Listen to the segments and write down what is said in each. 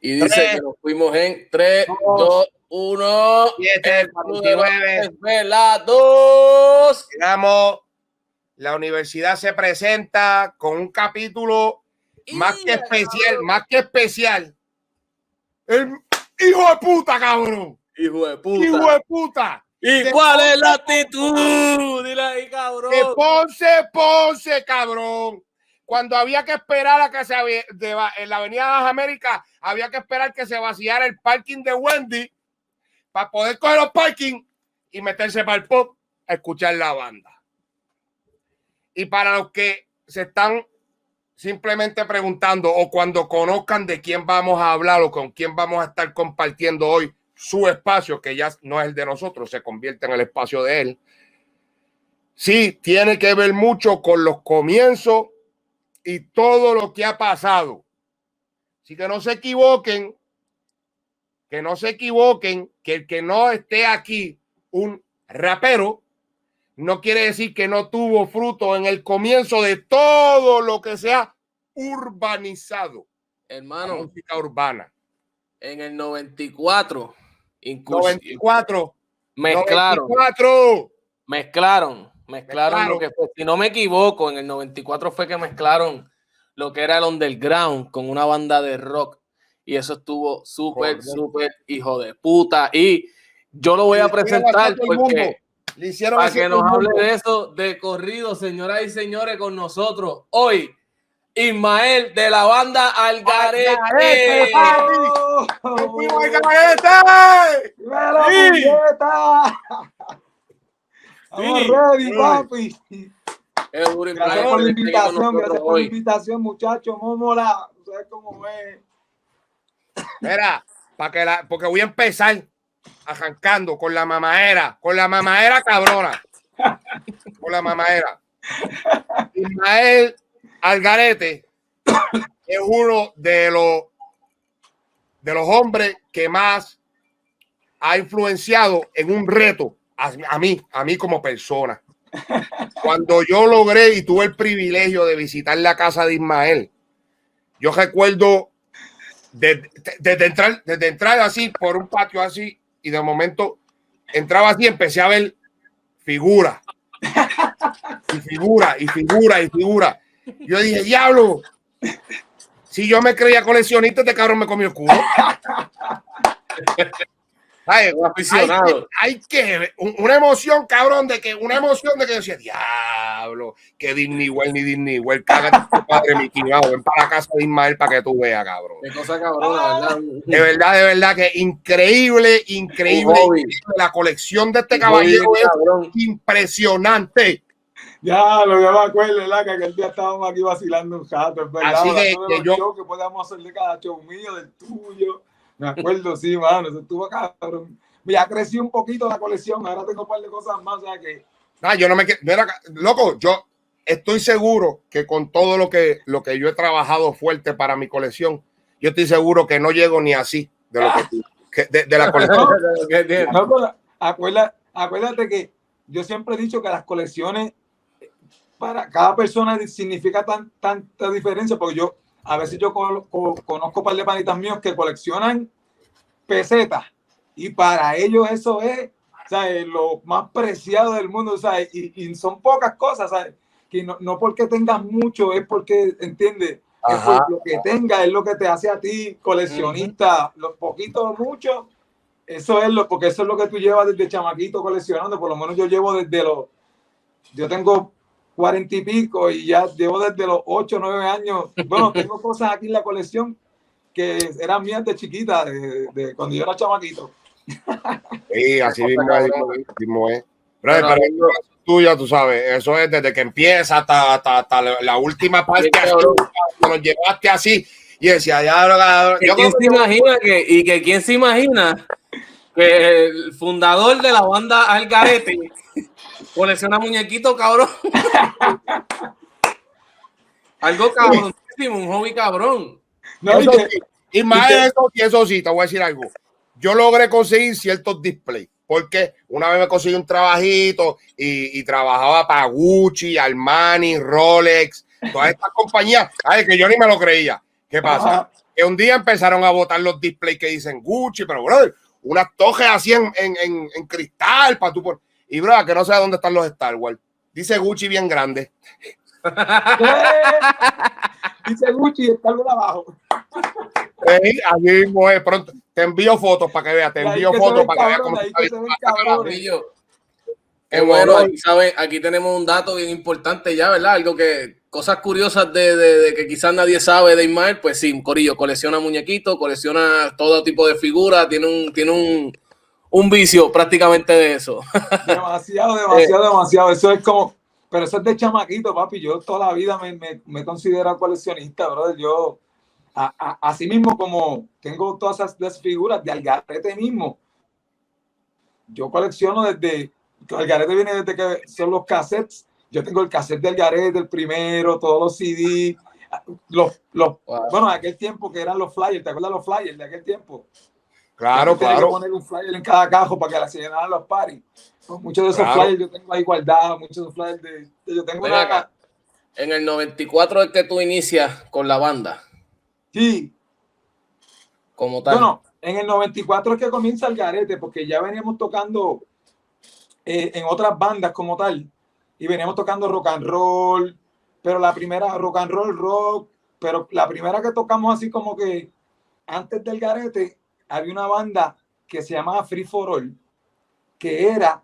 Y dice que nos fuimos en 3, 2, 1. 7, 49. Velados. Llegamos. La universidad se presenta con un capítulo más que especial, más que especial. El hijo de puta, cabrón. Hijo de puta. Hijo de puta. ¿Y De cuál es la Ponce, actitud? Dile ahí, cabrón. De Ponce, Ponce, cabrón. Cuando había que esperar a que se de- en la Avenida de las Américas, había que esperar que se vaciara el parking de Wendy para poder coger los parking y meterse para el pop a escuchar la banda. Y para los que se están simplemente preguntando o cuando conozcan de quién vamos a hablar o con quién vamos a estar compartiendo hoy su espacio, que ya no es el de nosotros, se convierte en el espacio de él. Sí, tiene que ver mucho con los comienzos y todo lo que ha pasado. Así que no se equivoquen, que no se equivoquen, que el que no esté aquí un rapero no quiere decir que no tuvo fruto en el comienzo de todo lo que se ha urbanizado, la Hermano, música urbana. en el 94, incluso 94, mezclaron, 94. mezclaron, mezclaron Mezclaron. lo que fue. Si no me equivoco, en el 94 fue que mezclaron lo que era el underground con una banda de rock. Y eso estuvo súper, súper hijo de puta. Y yo lo voy a presentar porque Le hicieron para que nos hable de eso de corrido, señoras y señores, con nosotros hoy. Ismael de la banda Algarete. Algarete, ¡Oh! ¡Me fuimos al garete! ¡Dímelo, Sí. Sí. ready, papi. Es duro y Gracias por la invitación, gracias por la invitación, muchachos. Mómola, sabes cómo es. Mira, para que la, porque voy a empezar arrancando con la mamadera, con la mamadera cabrona. Con la mamadera. Ismael Algarete es uno de los de los hombres que más ha influenciado en un reto a, mí, a mí como persona. Cuando yo logré y tuve el privilegio de visitar la casa de Ismael, yo recuerdo desde, desde entrar, desde entrar así por un patio así y de momento entraba así, empecé a ver figuras y figura y figura y figura. Yo dije, diablo, si yo me creía coleccionista, este cabrón me comió el culo. Ay, Un aficionado. Hay que, hay que un- una emoción, cabrón, de que una emoción de que yo decía, diablo, que Disney World ni Disney World, cágate tu padre, mi chingado, ven para la casa de Ismael para que tú veas, cabrón. Qué cosa cabrona, ¿verdad? De verdad, de verdad que increíble, increíble. La colección de este caballero es cabrón. impresionante. Ya, lo que me acuerdo, ¿verdad? Que aquel día estábamos aquí vacilando un jato, es verdad. Así que- que yo- que podíamos hacer de cada show mío, del tuyo. Me acuerdo, sí, mano, eso estuvo cabrón. Ya crecí un poquito la colección, ahora tengo un par de cosas más, o sea que Ah, yo no me quiero. loco, yo estoy seguro que con todo lo que, lo que yo he trabajado fuerte para mi colección, yo estoy seguro que no llego ni así de lo que de, de la colección. No, pero acuérdate, acuérdate que yo siempre he dicho que las colecciones para cada persona significa tan, tanta diferencia, porque yo a veces yo co- co- conozco un par de panitas míos que coleccionan pesetas y para ellos eso es ¿sabes? lo más preciado del mundo, ¿sabes? Y, y son pocas cosas, ¿sabes? que no, no porque tengas mucho es porque, ¿entiendes? Ajá. lo que tengas es lo que te hace a ti coleccionista, los poquitos o muchos eso es lo, porque eso es lo que tú llevas desde chamaquito coleccionando. Por lo menos yo llevo desde los, yo tengo cuarenta y pico y ya llevo desde los ocho, nueve años. Bueno, tengo cosas aquí en la colección que eran mías de chiquita, de, de cuando yo era chamaquito. Sí, así mismo, es, así mismo es. Pero, Pero pero hablando- eso es tuyo, tú sabes, eso es desde que empieza hasta, hasta, hasta la- última parte, cuando nos llevaste así, y decía, ya, ¿Que yo ¿Quién se imagina que, y que quién se imagina que el fundador de la banda Algarete colecciona muñequitos, cabrón? Algo cabronísimo, un hobby cabrón. No, y Eso que- sí, y más que- eso, y eso sí, te voy a decir algo. Yo logré conseguir ciertos displays, porque una vez me conseguí un trabajito y, y trabajaba para Gucci, Armani, Rolex, todas estas compañías, ay, que yo ni me lo creía. ¿Qué pasa? Ajá. que un día empezaron a botar los displays que dicen Gucci, pero brother, unas tojes así en, en, en, en cristal para tú por... Y bro, que no sé dónde están los Star Wars. Dice Gucci bien grande. Dice Gucci y está abajo. Sí, allí mismo es, pronto. Te envío fotos para que veas, te envío fotos para que veas cómo está. Corillo. Eh, bueno, aquí, sabe, aquí tenemos un dato bien importante ya, ¿verdad? Algo que, cosas curiosas de, de- de que quizás nadie sabe de Ismael, pues sí, Corillo, colecciona muñequitos, colecciona todo tipo de figuras, tiene un, tiene un, un vicio prácticamente de eso. Demasiado, demasiado, demasiado. Eso es como, pero eso es de chamaquito, papi. Yo toda la vida me, me, me he considerado coleccionista, brother. Yo, a- a- así mismo como tengo todas esas figuras de Algarete mismo, yo colecciono desde, Algarete viene desde que son los cassettes. Yo tengo el cassette de Algarete, el primero, todos los CD, los, los, Wow. bueno, en aquel tiempo que eran los flyers, ¿te acuerdas los flyers de aquel tiempo? Claro, Tenía que claro. poner un flyer en cada cajo para que la se llenaran los paris. Pues muchos de esos Claro. flyers yo tengo ahí guardados, muchos de esos flyers de, de- yo tengo una acá. En el 94 es que tú inicias con la banda, sí, como tal. bueno, en el 94 es que comienza el garete, porque ya veníamos tocando eh, en otras bandas como tal, y veníamos tocando rock and roll, pero la primera rock and roll rock, pero la primera que tocamos así como que antes del garete había una banda que se llamaba Free for All, que era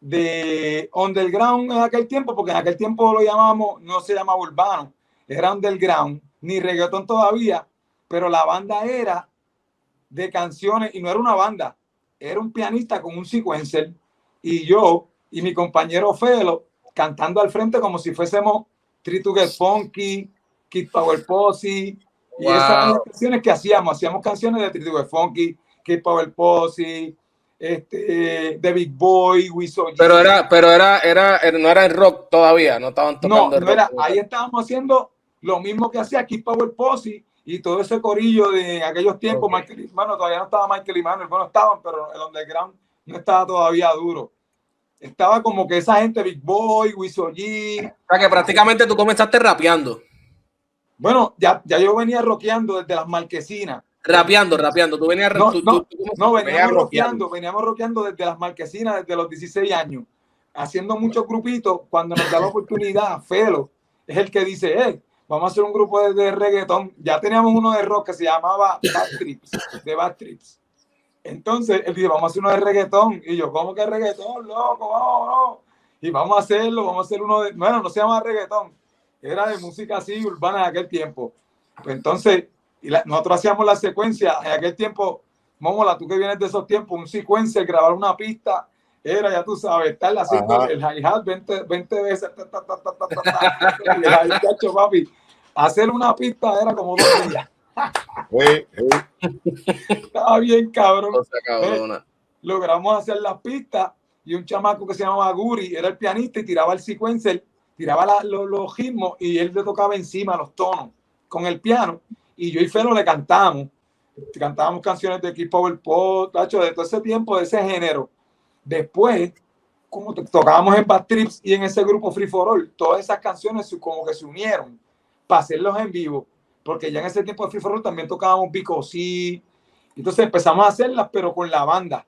de underground en aquel tiempo, porque en aquel tiempo lo llamamos, no se llamaba urbano, era underground, ni reggaetón todavía, pero la banda era de canciones y no era una banda, era un pianista con un sequencer y yo y mi compañero Felo cantando al frente como si fuésemos Get Funky, Kid Power Posse y Wow. esas eran las canciones que hacíamos, hacíamos canciones de Get Funky, Kid Power Posse, este, The Big Boy, Wiso Pero era, pero era, era, era- no era el rock todavía, no estaban no, tocando el no era, rock. ahí estábamos haciendo lo mismo que hacía Kid Power Posse y todo ese corillo de aquellos tiempos. Ok. Michael, bueno, todavía no estaba Michael y Manuel, bueno, estaban, pero el underground no estaba todavía duro. Estaba como que esa gente, Big Boy, Wiso G. O sea que prácticamente tú comenzaste rapeando. Bueno, ya, ya yo venía rockeando desde las marquesinas. Rapeando, rapeando. Tú venías. No, tú- no, tú- tú- no, Venía veníamos rockeando, veníamos rockeando desde las marquesinas, desde los 16 años, haciendo muchos grupitos. Cuando nos da la oportunidad, Felo es el que dice, eh, vamos a hacer un grupo de, de reggaetón. Ya teníamos uno de rock que se llamaba Bad Trips, de Bad Trips. Entonces, él dice, vamos a hacer uno de reggaetón. Y yo, ¿cómo que reggaetón, loco? Vamos, no. Y vamos a hacerlo, vamos a hacer uno de, bueno, no se llama reggaetón, era de música así urbana de aquel tiempo. Pues entonces, y la- nosotros hacíamos la secuencia en aquel tiempo, Mómola, tú que vienes de esos tiempos, un secuencia, grabar una pista, era, ya tú sabes, estar haciendo Ajá. el hi-hat 20, 20 veces, ta, ta, ta, ta, ta, ta, ta, y el hi-hat, chacho, papi, hacer una pista era como dos días. Sí, sí. Estaba bien, cabrón. Logramos hacer las pistas y un chamaco que se llamaba Guri era el pianista y tiraba el sequencer, tiraba la- los, los ritmos y él le tocaba encima los tonos con el piano y yo y Felo le cantamos. Cantábamos canciones de Keep Power Pop, tacho, de todo ese tiempo, de ese género. Después, como to- tocábamos en Bad Trips y en ese grupo Free for All, todas esas canciones como que se unieron para hacerlos en vivo, porque ya en ese tiempo de Free for All también tocábamos Pico sí. Entonces empezamos a hacerlas, pero con la banda.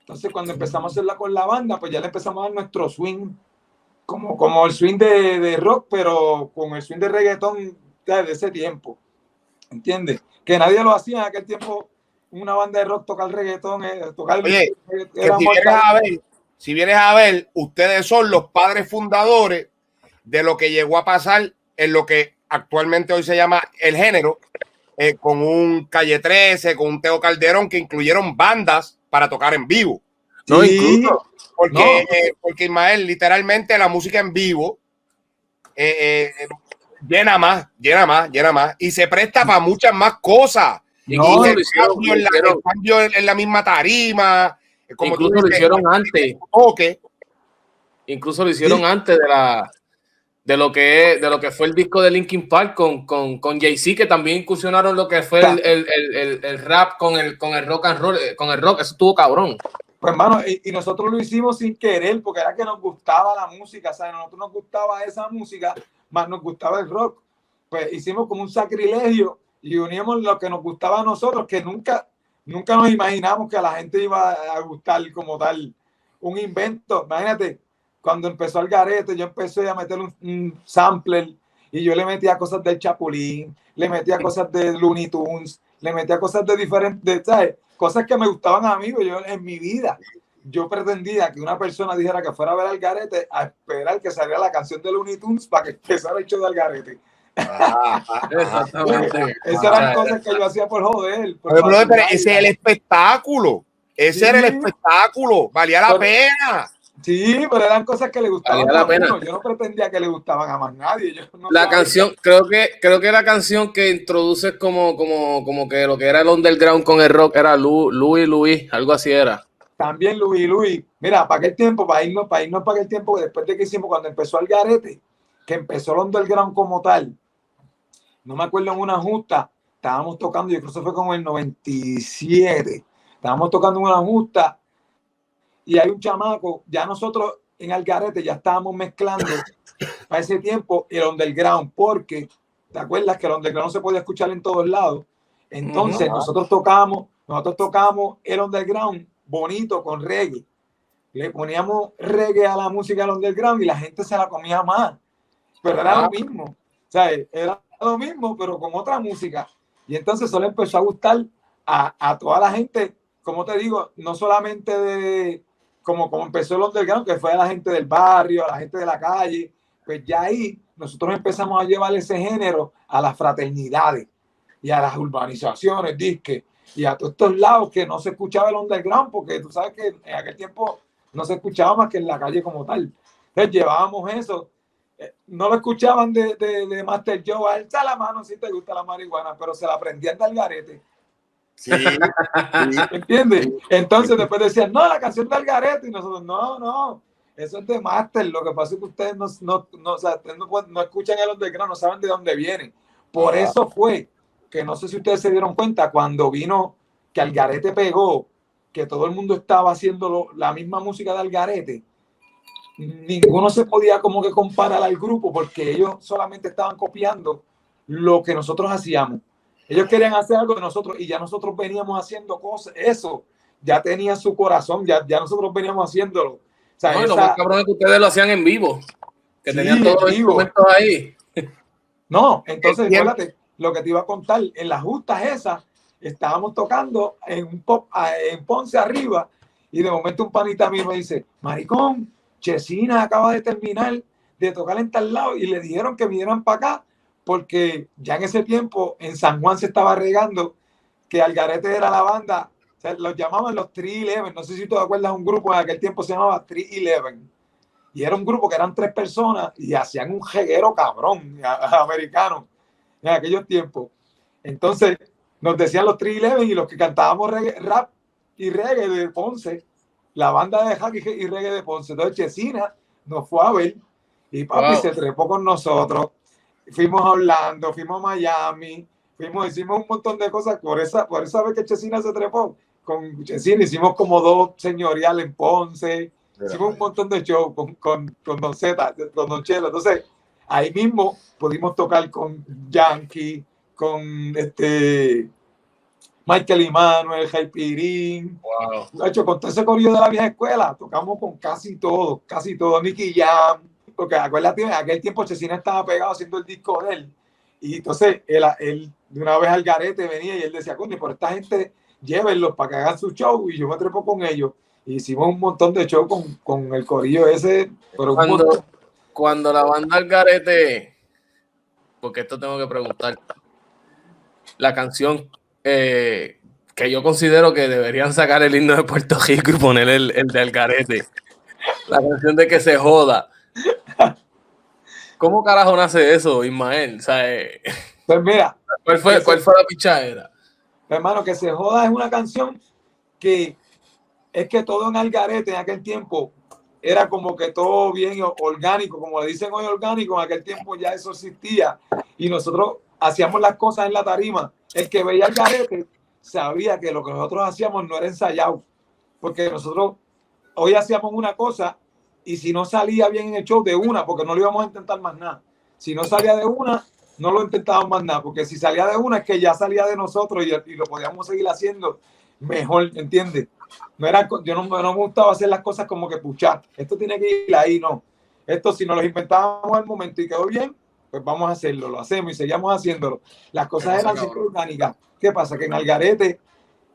Entonces, cuando empezamos a hacerla con la banda, pues ya le empezamos a dar nuestro swing, como, como el swing de, de rock, pero con el swing de reggaetón ya de ese tiempo. ¿Entiendes? Que nadie lo hacía en aquel tiempo. Una banda de rock tocar reggaetón, eh, tocar Oye, Que era si, vienes a ver, si vienes a ver, ustedes son los padres fundadores de lo que llegó a pasar en lo que actualmente hoy se llama el género, eh, con un Calle 13, con un Teo Calderón, que incluyeron bandas para tocar en vivo. No, Sí, incluso. Porque, No. eh, porque Ismael, literalmente la música en vivo eh, eh, llena más, llena más, llena más y se presta para muchas más cosas. Incluso No, el lo hicieron, cambio, en la, hicieron- el cambio en- en la misma tarima, como incluso lo hicieron antes. Incluso lo hicieron Sí. antes de la de lo que de lo que fue el disco de Linkin Park con, con, con Jay-Z, que también incursionaron lo que fue el, el, el, el- rap con el, con el rock and roll, con el rock, eso estuvo cabrón. Pues hermano, y, y nosotros lo hicimos sin querer, porque era que nos gustaba la música, o a nosotros nos gustaba esa música, más nos gustaba el rock. Pues hicimos como un sacrilegio y uníamos lo que nos gustaba a nosotros, que nunca, nunca nos imaginamos que a la gente iba a gustar como tal un invento. Imagínate, cuando empezó el garete, yo empecé a meter un, un sampler y yo le metía cosas del Chapulín, le metía cosas de Looney Tunes, le metía cosas de diferentes, ¿sabes? Cosas que me gustaban a mí, yo en mi vida. Yo pretendía que una persona dijera que fuera a ver al garete a esperar que saliera la canción de Looney Tunes para que empezara el show del garete. Exactamente. Esas eran cosas que yo hacía por joder. por Pero, pero ese es el espectáculo. Ese Sí. era el espectáculo. Valía la Pero- pena. Sí, pero eran cosas que le gustaban la a pena. uno. Yo no pretendía que le gustaban a más nadie. Yo no La canción, creo que, creo que la canción que introduces como, como, como que lo que era el underground con el rock era Louis Louis, algo así era. También Luis Luis. Mira, para aquel tiempo, para irnos, para irnos para aquel tiempo, después de que hicimos, cuando empezó el garete, que empezó el underground como tal, no me acuerdo en una justa, estábamos tocando, yo creo que fue como el 97, estábamos tocando en una justa y hay un chamaco, ya nosotros en Algarete ya estábamos mezclando a ese tiempo el underground, porque te acuerdas que el underground se podía escuchar en todos lados. Entonces Ujú. nosotros tocamos, nosotros tocamos el underground bonito con reggae. Le poníamos reggae a la música del underground y la gente se la comía más. Pero era lo mismo. O sea, era lo mismo, pero con otra música. Y entonces eso le empezó a gustar a, a toda la gente, como te digo, no solamente de como, como empezó el underground, que fue a la gente del barrio, a la gente de la calle, pues ya ahí nosotros empezamos a llevar ese género a las fraternidades y a las urbanizaciones, disque, y a todos estos lados que no se escuchaba el underground, porque tú sabes que en aquel tiempo no se escuchaba más que en la calle como tal. Entonces llevábamos eso. Eh, No lo escuchaban de, de, de Master Joe, alza la mano si te gusta la marihuana, pero se la aprendían del garete. Sí. sí. ¿Entiendes? Entonces después decían, no, la canción del garete. Y nosotros, no, no, eso es de Master. Lo que pasa es que ustedes no, no, no, o sea, ustedes no, no escuchan el underground, no saben de dónde vienen. Por Ah. eso fue que no sé si ustedes se dieron cuenta cuando vino que Algarete pegó, que todo el mundo estaba haciendo lo- la misma música de Algarete. Ninguno se podía como que comparar al grupo porque ellos solamente estaban copiando lo que nosotros hacíamos. Ellos querían hacer algo de nosotros y ya nosotros veníamos haciendo cosas. Eso ya tenía su corazón, ya, ya nosotros veníamos haciéndolo. O sea, No, lo más cabrón es que ustedes lo hacían en vivo. Que Sí, tenían todos los instrumentos ahí. No, entonces, acuérdate, lo que te iba a contar, en las justas esas, estábamos tocando en un pop, en Ponce arriba, y de momento un panita mío me dice, maricón, Chesina acaba de terminar de tocar en tal lado, y le dijeron que vinieran para acá, porque ya en ese tiempo en San Juan se estaba regando que Algarete era la banda, o sea, los llamaban los 311, no sé si tú te acuerdas, un grupo en aquel tiempo se llamaba 311 y era un grupo que eran tres personas y hacían un jeguero cabrón americano en aquellos tiempos. Entonces nos decían los 311 y los que cantábamos reggae- rap y reggae de Ponce, la banda de hack y y reggae de Ponce. Entonces Chesina nos fue a ver y papi Wow. se trepó con nosotros. Fuimos a Orlando, fuimos a Miami, fuimos, hicimos un montón de cosas. Por esa, por esa vez que Chesina se trepó, con Chesina hicimos como dos señoriales en Ponce, Hicimos un montón de shows con, con, con Don Z, con Don Chelo. Entonces, ahí mismo pudimos tocar con Yankee, con este Michael Emanuel, Jaipirín. Wow. Hecho con todo ese corrido de la vieja escuela. Tocamos con casi todo, casi todo. Nicky Jam. Porque acuérdate, en aquel tiempo Chesina estaba pegado haciendo el disco de él. Y entonces él, él de una vez al garete venía y él decía, coño, por esta gente llévenlos para que hagan su show. Y yo me trepo con ellos. Hicimos un montón de show con, con el corillo ese. Pero Cuando, cuando la banda Algarete, porque esto tengo que preguntar, la canción eh, que yo considero que deberían sacar el himno de Puerto Rico y poner el, el de Algarete, la canción de que se joda. ¿Cómo carajo nace eso, Ismael? O sea, eh, Pues mira, ¿cuál, fue, ¿Cuál fue la pichadera? hermano, que se joda es una canción que es que todo en Algarete en aquel tiempo era como que todo bien orgánico, como le dicen hoy orgánico, en aquel tiempo ya eso existía y nosotros hacíamos las cosas en la tarima. El que veía Algarete sabía que lo que nosotros hacíamos no era ensayado, porque nosotros hoy hacíamos una cosa y si no salía bien en el show de una, porque no lo íbamos a intentar más nada, si no salía de una, no lo intentábamos más nada, porque si salía de una es que ya salía de nosotros y, y lo podíamos seguir haciendo mejor, ¿entiendes? No era, yo no, no, me gustaba hacer las cosas como que puchar. Esto tiene que ir ahí, no. Esto si nos lo inventábamos al momento y quedó bien, pues vamos a hacerlo, lo hacemos y seguimos haciéndolo. Las cosas eran siempre orgánicas. ¿Qué pasa? Que en Algarete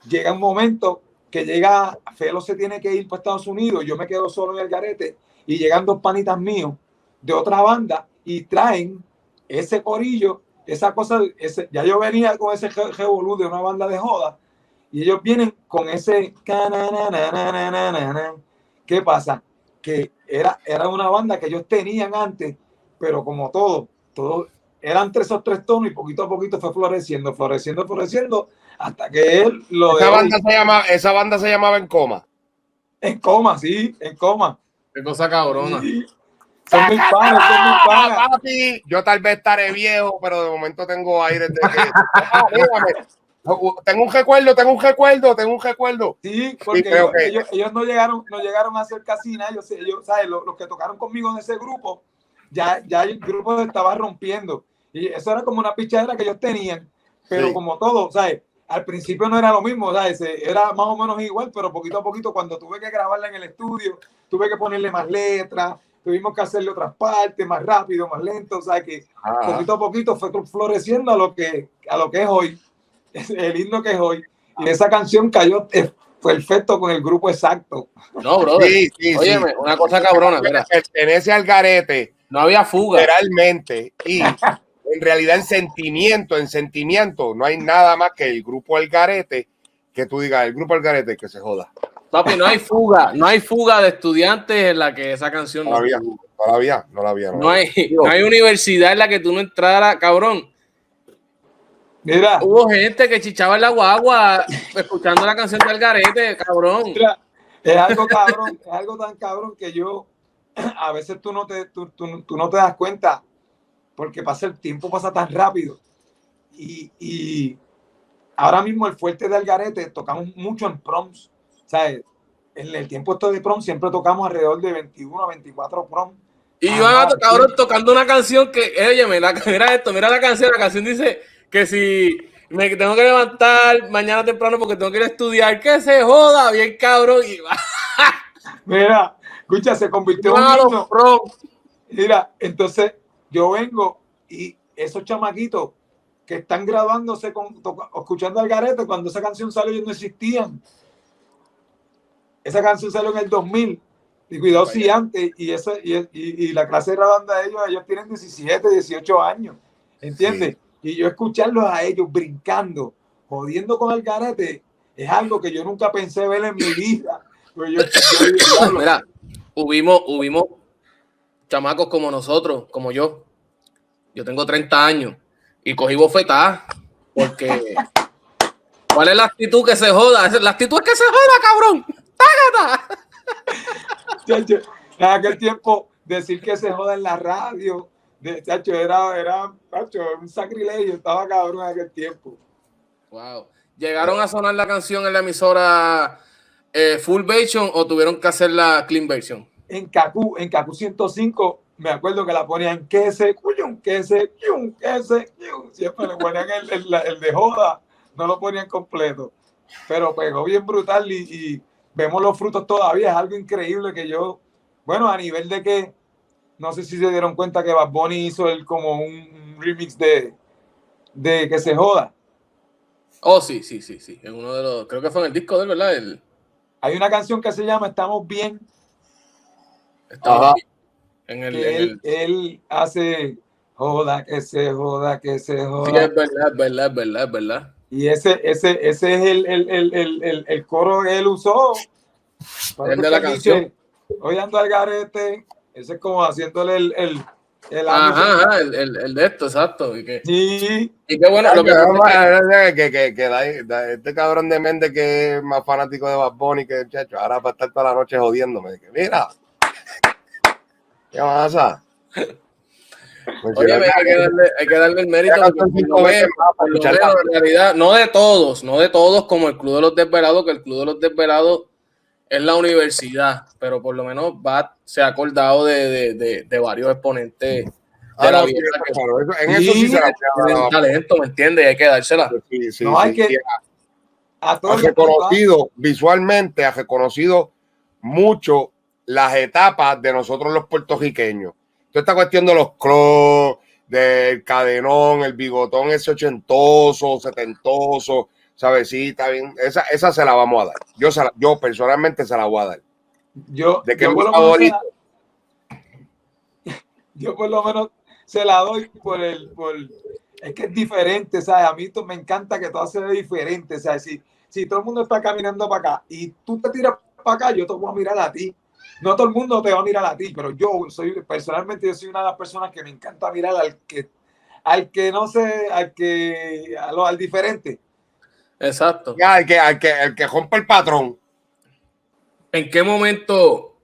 llega un momento que llega, Felo se tiene que ir para Estados Unidos, yo me quedo solo en Algarete y llegan dos panitas míos de otra banda y traen ese corillo, esa cosa, ese, ya yo venía con ese revolú de una banda de joda y ellos vienen con ese ¿qué pasa? Que era, era una banda que ellos tenían antes, pero como todo, todo eran tres o tres tonos y poquito a poquito fue floreciendo, floreciendo, floreciendo, hasta que él lo esa banda se llama, esa banda se llamaba En Coma. En coma, sí, en coma. Qué cosa cabrona. Sí. Son mis panas, son mis panas. Papi, yo tal vez estaré viejo, pero de momento tengo aire de que. Ah, tengo un recuerdo, tengo un recuerdo, tengo un recuerdo. Sí, porque sí, ellos, ellos, ellos, no llegaron, no llegaron a hacer casi nada. Ellos, ellos ¿sabes? Los, los, que tocaron conmigo en ese grupo, ya, ya el grupo se estaba rompiendo. Y eso era como una pichadera que ellos tenían. Pero sí. como todo, ¿sabes? Al principio no era lo mismo, ¿sabes? Era más o menos igual, pero poquito a poquito, cuando tuve que grabarla en el estudio, tuve que ponerle más letras, tuvimos que hacerle otras partes, más rápido, más lento, o sea que ah. poquito a poquito fue floreciendo a lo que, a lo que es hoy el himno que es hoy. Y esa canción cayó perfecto con el grupo exacto. No, bro. Sí, sí, Óyeme, sí. una cosa cabrona. Mira. En ese algarete no había fuga. Literalmente. Y en realidad en sentimiento, en sentimiento, no hay nada más que el grupo Algarete que tú digas, el grupo Algarete que se joda. Papi, no hay fuga, no hay fuga de estudiantes en la que esa canción no, no la había, no la había, no la había. No, no, hay, no hay universidad en la que tú no entraras, cabrón. Mira. Hubo gente que chichaba en la guagua escuchando la canción del garete, cabrón. Mira, es algo cabrón, es algo tan cabrón que yo a veces tú no te, tú, tú, tú no te das cuenta porque pasa el tiempo pasa tan rápido. Y, y ahora mismo el fuerte de Algarete tocamos mucho en proms. ¿sabes? En el tiempo esto de prom siempre tocamos alrededor de 21 a 24 prom. Y yo a cabrón tocando una canción que, oye, mira, mira esto, mira la canción, la canción dice que si me tengo que levantar mañana temprano porque tengo que ir a estudiar, que se joda, bien cabrón. Y Mira, escucha, se convirtió en un niño. Mira, entonces yo vengo y esos chamaquitos que están graduándose con, escuchando al garete cuando esa canción salió ellos no existían. Esa canción salió en el 2000 y cuidado si antes y, esa, y, y, y, la clase de graduanda de ellos, ellos tienen 17, 18 años, ¿entiendes? Sí. Y yo escucharlos a ellos brincando, jodiendo con el garete, es algo que yo nunca pensé ver en mi vida. Yo, yo, Mira, hubimos, hubimos chamacos como nosotros, como yo. Yo tengo 30 años y cogí bofetadas porque ¿cuál es la actitud que se joda? La actitud es que se joda, cabrón. ¡Tágata! En aquel tiempo decir que se joda en la radio, de, chacho, era, era chacho, un sacrilegio, estaba cabrón en aquel tiempo. Wow. ¿Llegaron a sonar la canción en la emisora eh, full version o tuvieron que hacer la clean version? En Kaku, en Kaku 105, me acuerdo que la ponían que se cuyun, que se cuyun, que se Siempre le ponían el, el, el, de joda, no lo ponían completo. Pero pegó bien brutal y, y, vemos los frutos todavía. Es algo increíble que yo, bueno, a nivel de que, no sé si se dieron cuenta que Bad Bunny hizo el, como un, un remix de, de que se joda. Oh, sí, sí, sí, sí. En uno de los, creo que fue en el disco de él, ¿verdad? El... Hay una canción que se llama Estamos Bien, estaba en el, él, en el... él, hace joda, que se joda, que se joda. Sí, es verdad, es verdad, es verdad, es verdad. Y ese, ese, ese es el, el, el, el, el coro que él usó. El de la canción. Hoy ando al garete. Ese es como haciéndole el. el el ajá, ajá el, el, el, de esto, exacto. Y que, sí. Y qué bueno. Lo que, que, que, que, que da, da, este cabrón de mente que es más fanático de Bad Bunny que el chacho, ahora va a estar toda la noche jodiéndome. Que, mira, ¿Qué pasa? Pues Oye, hay, que darle, hay que darle el mérito no ve, en realidad, no de todos, no de todos como el Club de los Desvelados, que el Club de los Desvelados es la universidad, pero por lo menos BAT se ha acordado de, de, de, de varios exponentes de Ah, la no, eso- en eso sí Sí. se la tienen talento, ¿me entiendes? Hay que dársela. Sí, sí, No hay sí. que- ha reconocido visualmente, ha reconocido mucho las etapas de nosotros los puertorriqueños. Toda esta cuestión de los clubs, del cadenón, el bigotón ese ochentoso, setentoso, ¿sabes? Sí, está bien. Esa, esa se la vamos a dar. Yo, se la- yo personalmente se la voy a dar. Yo, ¿De qué yo por lo menos la- yo por lo menos se la doy por el, por, es que es diferente, ¿sabes? A mí me encanta que todo se ve diferente, ¿sabes? Si, si todo el mundo está caminando para acá y tú te tiras para acá, yo te voy a mirar a ti. No todo el mundo te va a mirar a ti, pero yo soy, personalmente, yo soy una de las personas que me encanta mirar al que, al que no sé, al que, a lo- al diferente. Exacto. Ya, el que, el que, el que rompe el patrón. ¿En qué momento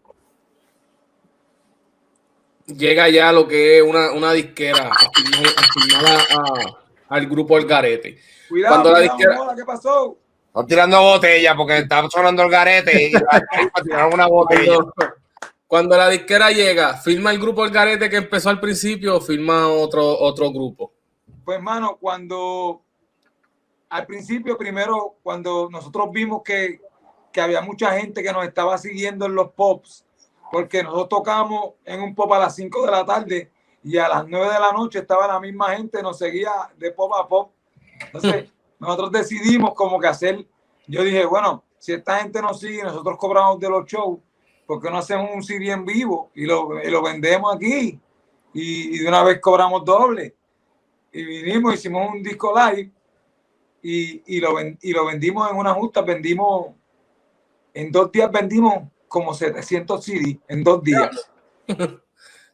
llega ya lo que es una, una disquera a firmar, a firmar a- a- al grupo El Garete? Cuidado, Cuando la cuidado, disquera- Mola, ¿qué pasó? Están tirando botella porque está sonando el garete y para tirar una botella. Cuando, la disquera llega, ¿firma el grupo El Garete que empezó al principio o firma otro, otro grupo? Pues, hermano, cuando al principio, primero, cuando nosotros vimos que, que había mucha gente que nos estaba siguiendo en los pops, porque nosotros tocamos en un pop a las 5 de la tarde y a las 9 de la noche estaba la misma gente, nos seguía de pop a pop. Entonces, nosotros decidimos como que hacer, yo dije, bueno, si esta gente nos sigue, nosotros cobramos de los shows, ¿por qué no hacemos un CD en vivo y lo, y lo vendemos aquí? Y, y de una vez cobramos doble y vinimos, hicimos un disco live y, y, lo, ven- y lo vendimos en una justa, vendimos, en dos días vendimos como 700 CD, en dos días.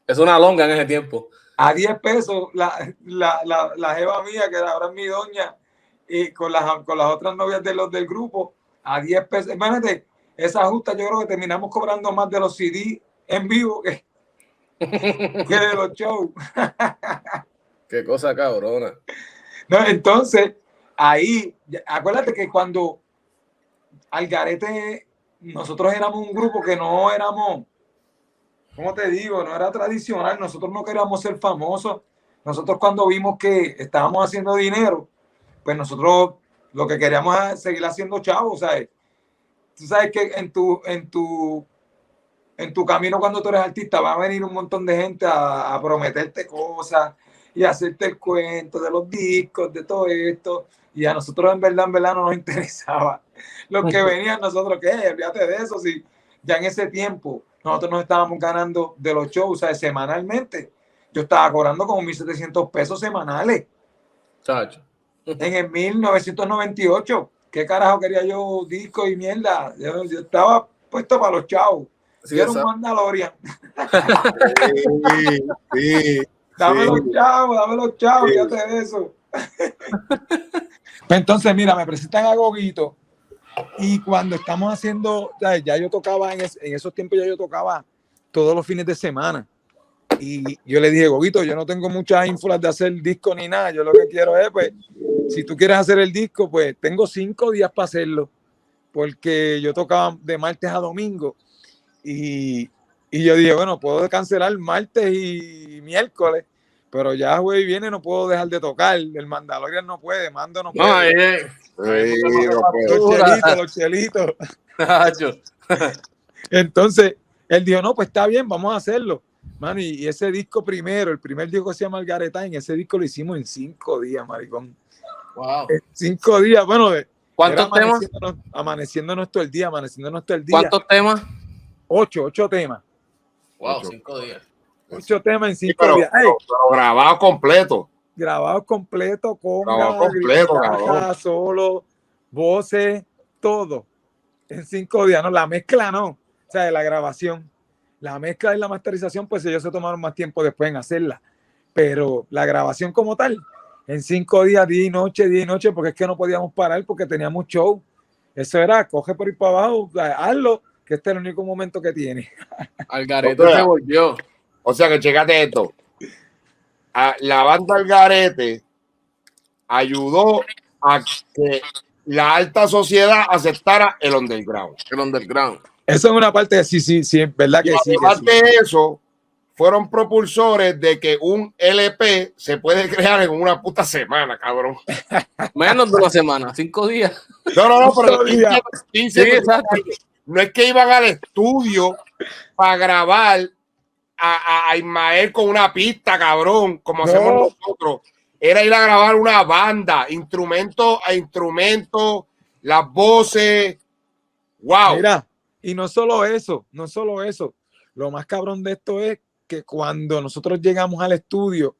Es una longa en ese tiempo. A 10 pesos, la, la, la, la jeva mía, que ahora es mi doña, y con las, con las otras novias de los del grupo, a 10 pesos. Imagínate, esa justa yo creo que terminamos cobrando más de los CD en vivo que, que de los shows. Qué cosa cabrona. No, entonces, ahí, acuérdate que cuando Algarete, nosotros éramos un grupo que no éramos, ¿cómo te digo? No era tradicional, nosotros no queríamos ser famosos. Nosotros cuando vimos que estábamos haciendo dinero, pues nosotros lo que queríamos es seguir haciendo chavos, ¿sabes? Tú sabes que en tu, en tu, en tu camino cuando tú eres artista va a venir un montón de gente a, a prometerte cosas y hacerte el cuento de los discos, de todo esto. Y a nosotros en verdad, en verdad no nos interesaba. Lo que venían nosotros, ¿qué? Olvídate de eso. Si ya en ese tiempo nosotros nos estábamos ganando de los shows, o sea, semanalmente. Yo estaba cobrando como 1.700 pesos semanales Chacho. En el 1998. ¿Qué carajo quería yo disco y mierda? Yo, yo estaba puesto para los chavos. Sí, yo era un. Mandalorian. Sí, sí. Dame los chavos, dame los chavos, Sí. fíjate de eso. Pues entonces, mira, me presentan a Goguito y cuando estamos haciendo, ya, ya yo tocaba, en, es- en esos tiempos ya yo tocaba todos los fines de semana. Y yo le dije, Goguito, yo no tengo muchas ínfulas de hacer disco ni nada, yo lo que quiero es, pues, si tú quieres hacer el disco, pues tengo cinco días para hacerlo, porque yo tocaba de martes a domingo. Y, y yo dije, bueno, puedo cancelar martes y miércoles, pero ya jueves y viene no puedo dejar de tocar. El Mandalorian no puede, Mando no puede. No, eh, Sí, no puede. los chelitos, los chelitos. Entonces, él dijo, no, pues está bien, vamos a hacerlo. Mano, y, y ese disco primero, el primer disco que se llama Margareta, en ese disco lo hicimos en cinco días, maricón. Wow. En cinco días, bueno, de, ¿Cuántos era temas? amaneciéndonos- Amaneciéndonos todo el día, amaneciéndonos todo el día. ¿Cuántos temas? Ocho, ocho temas. Wow, Ocho. cinco días. Ocho temas en Sí, cinco pero, días. Pero- pero grabado completo. grabados completo con Grabado completo, cabrón. solo, voces, todo. En cinco días, no, la mezcla no. O sea, la grabación. La mezcla y la masterización, pues ellos se tomaron más tiempo después en hacerla. Pero la grabación como tal, en cinco días, día y noche, día y noche, porque es que no podíamos parar porque teníamos show. Eso era, coge por ir para abajo, hazlo, que este es el único momento que tiene. Algarete O sea, se volvió. O sea que checate esto. A- la banda Algarete ayudó a que la alta sociedad aceptara el underground. El underground. Eso es una parte, sí, sí, sí, es verdad Y que sí. que además sí. de eso, fueron propulsores de que un LP se puede crear en una puta semana, cabrón. Menos de una semana, cinco días. No, no, no, pero 15, 15 Sí, exacto. no es que iban al estudio para grabar a, a- a Ismael con una pista, cabrón, como No. hacemos nosotros. Era ir a grabar una banda, instrumento a instrumento, las voces. Wow. Mira, y no solo eso, no solo eso. Lo más cabrón de esto es que cuando nosotros llegamos al estudio,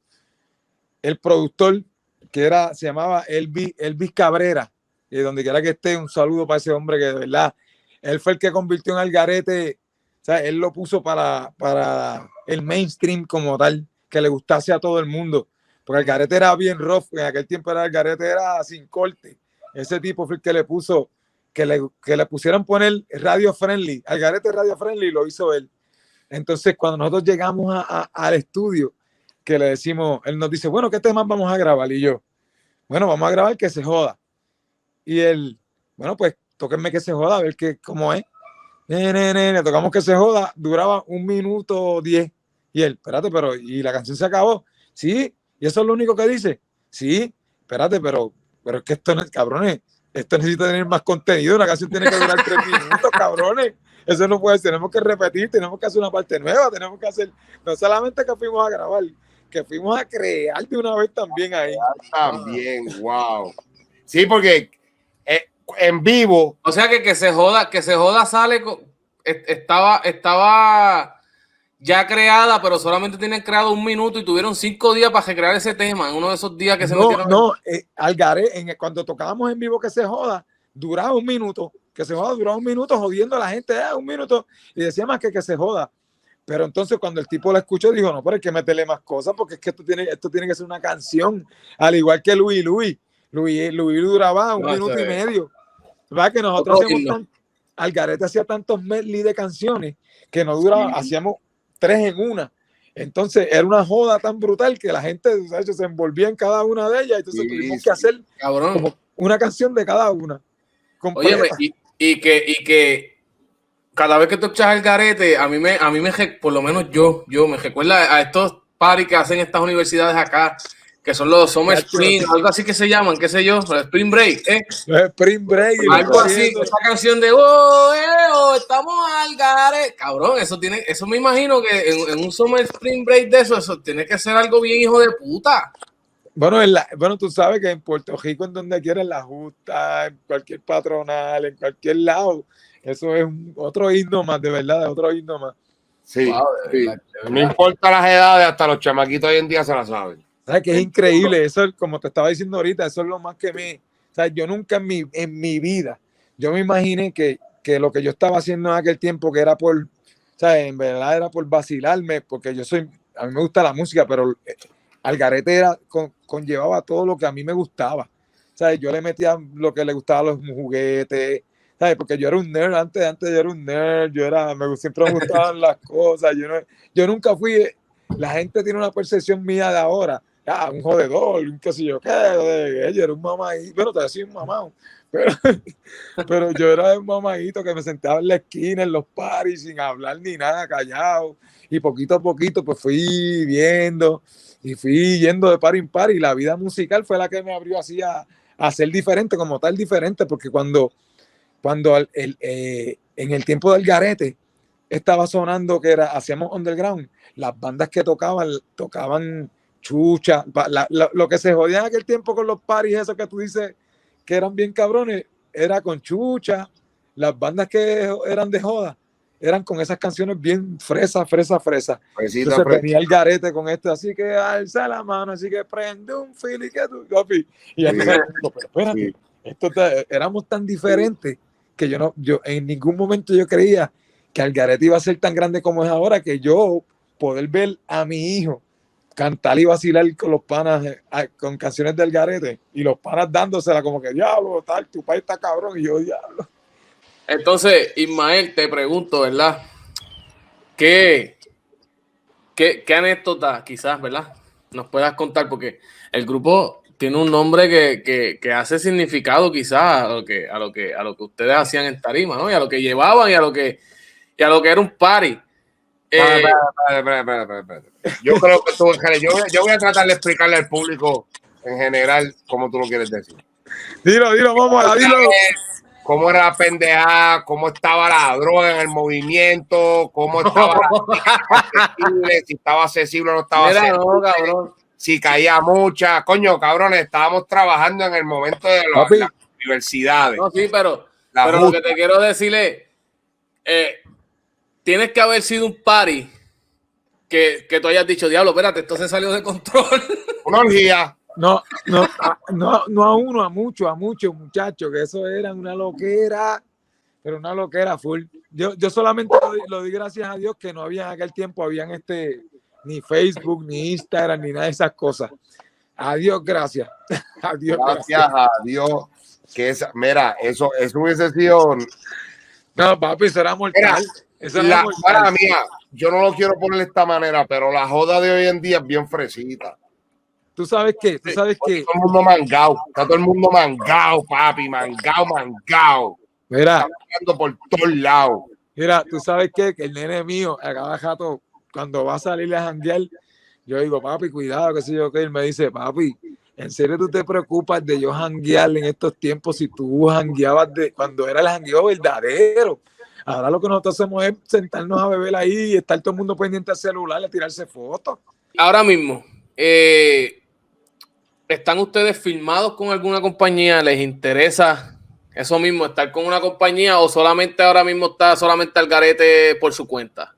el productor, que era, se llamaba Elvis, Elvis Cabrera, y donde quiera que esté, un saludo para ese hombre que de verdad, él fue el que convirtió en Algarete, o sea, él lo puso para, para el mainstream como tal, que le gustase a todo el mundo. Porque Algarete era bien rough, en aquel tiempo era Algarete era sin corte. Ese tipo fue el que le puso que le, que le pusieran poner radio friendly, Algarete radio friendly, lo hizo él. Entonces, cuando nosotros llegamos a- al estudio, que le decimos, él nos dice, bueno, ¿qué temas vamos a grabar? Y yo, bueno, vamos a grabar que se joda. Y él, bueno, pues tóquenme que se joda, a ver qué, cómo es. Ne, ne, ne, ne, tocamos que se joda, duraba un minuto diez. Y él, espérate, pero, ¿y la canción se acabó? Sí, y eso es lo único que dice. Sí, espérate, pero, pero es que esto no es, cabrones, esto necesita tener más contenido, una canción tiene que durar tres minutos, cabrones. Eso no puede ser, tenemos que repetir, tenemos que hacer una parte nueva, tenemos que hacer, no solamente que fuimos a grabar, que fuimos a crear de una vez también ahí. También, wow. Sí, porque eh, en vivo, O sea que que se joda, que se joda sale, estaba, estaba ya creada, pero solamente tienen creado un minuto y tuvieron cinco días para recrear ese tema en uno de esos días que se No, metieron. no, eh, Algaré, en, cuando tocábamos en vivo que se joda, duraba un minuto, que se joda, duraba un minuto jodiendo a la gente, ah, un minuto, y decía más que que se joda. Pero entonces cuando el tipo lo escuchó, dijo, no, pero hay que meterle más cosas porque es que esto tiene, esto tiene que ser una canción, al igual que Luis Luis. Luis, Luis duraba un No, minuto y medio. ¿Verdad? Que nosotros Otro hacíamos tan- Algarete hacía tantos medley de canciones que no duraba, Sí. hacíamos tres en una. Entonces era una joda tan brutal que la gente ¿sabes? se envolvía en cada una de ellas. Entonces Sí, tuvimos que hacer Cabrón. como una canción de cada una. Completa. y, y que, y que cada vez que tú echas el garete, a mí me, a mí me, por lo menos yo, yo me recuerda a estos paris que hacen estas universidades acá, que son los Summer Spring, algo así que se llaman, qué sé yo, Spring Break, ¿eh? Los Spring Break. Algo así, esa canción de oh, eh, oh, estamos al garete. Cabrón, eso tiene, eso me imagino que en, en un Summer Spring Break de eso, eso tiene que ser algo bien hijo de puta. Bueno, en la- bueno, tú sabes que en Puerto Rico, en donde quiera, en la justa, en cualquier patronal, en cualquier lado, eso es un- otro himno más, de verdad, otro himno más. sí, Wow, de sí. verdad, de no importa las edades, hasta los chamaquitos hoy en día se la saben. ¿Sabes que es increíble? Eso, es, como te estaba diciendo ahorita, eso es lo más que me... O sea, yo nunca en mi, en mi vida, yo me imaginé que, que lo que yo estaba haciendo en aquel tiempo, que era por, o sea, en verdad era por vacilarme, porque yo soy, a mí me gusta la música, pero eh, Algarete era, con- conllevaba todo lo que a mí me gustaba. ¿Sabes? Yo le metía lo que le gustaba a los juguetes, ¿sabes? Porque yo era un nerd, antes, antes yo era un nerd, yo era, me, siempre me gustaban las cosas, yo, no, yo nunca fui, la gente tiene una percepción mía de ahora, un jodedor, un qué sé yo qué, de- yo era un mamadito, bueno, te decía un mamado, pero, pero yo era un mamadito que me sentaba en la esquina, en los paris, sin hablar ni nada, callado, y poquito a poquito pues fui viendo, y fui yendo de par en par, y la vida musical fue la que me abrió así a, a ser diferente, como tal diferente, porque cuando, cuando el, eh, en el tiempo del garete estaba sonando que era, hacíamos underground, las bandas que tocaban, tocaban chucha, pa- la- la- lo que se jodía en aquel tiempo con los paris, eso que tú dices que eran bien cabrones, era con chucha, las bandas que eran de joda, eran con esas canciones bien fresa, fresa, fresa. Fresita, Entonces venía el garete con esto, así que alza la mano, así que prende un fili que tú, papi. Y ya Sí. el pero espérate, Sí. esto está- éramos tan diferentes que yo no, yo en ningún momento yo creía que Algarete iba a ser tan grande como es ahora, que yo poder ver a mi hijo cantar y vacilar con los panas, eh, con canciones del Garete, y los panas dándosela como que, diablo, tal, tu país está cabrón, y yo, diablo. Entonces, Ismael, te pregunto, ¿verdad? ¿Qué, qué, qué anécdota quizás, ¿verdad? Nos puedas contar, porque el grupo tiene un nombre que, que- que hace significado quizás a lo que, a lo que, a lo que ustedes hacían en tarima, ¿no? Y a lo que llevaban y a lo que, y a lo que era un party. Eh, espera, espera, espera. Yo creo que tú, yo, voy- yo voy a tratar de explicarle al público en general cómo tú lo quieres decir. Dilo, dilo, vamos, dilo. Cómo era la pendeja, cómo estaba la droga en el movimiento, cómo estaba accesible, si estaba accesible o no estaba mira, accesible, no, cabrón. si caía mucha. Coño, cabrones, estábamos trabajando en el momento de los- las universidades. No, sí, pero, La pero lo que te quiero decir es, eh, tienes que haber sido un party que, que tú hayas dicho, diablo, espérate, esto se salió de control. Una orgía. No, no, a, no, no a uno, a muchos, a muchos muchachos, que eso era una loquera, pero una loquera full. Yo, yo solamente lo, di- lo di gracias a Dios que no había en aquel tiempo, habían este, ni Facebook, ni Instagram, ni nada de esas cosas. Adiós, gracias. Adiós, gracias. Gracias a Dios. Que esa, mira, eso, eso hubiese sido No, papi, eso era mortal. Eso era la para. Yo no lo quiero poner de esta manera, pero la joda de hoy en día es bien fresita. ¿Tú sabes qué? ¿Tú sabes qué? Todo el mundo mangao. Está todo el mundo mangao, papi. Mangao, mangao. Mira, por todos lados. Mira, tú sabes qué? que el nene mío, a cada rato, cuando va a salir a janguear, yo digo, papi, cuidado, qué sé yo qué. Él me dice, papi, ¿en serio tú te preocupas de yo janguear en estos tiempos si tú jangueabas de cuando era el jangueo verdadero? Ahora lo que nosotros hacemos es sentarnos a beber ahí y estar todo el mundo pendiente al celular, a tirarse fotos. Ahora mismo, eh, ¿están ustedes firmados con alguna compañía? ¿Les interesa eso mismo, estar con una compañía o solamente ahora mismo está solamente al garete por su cuenta?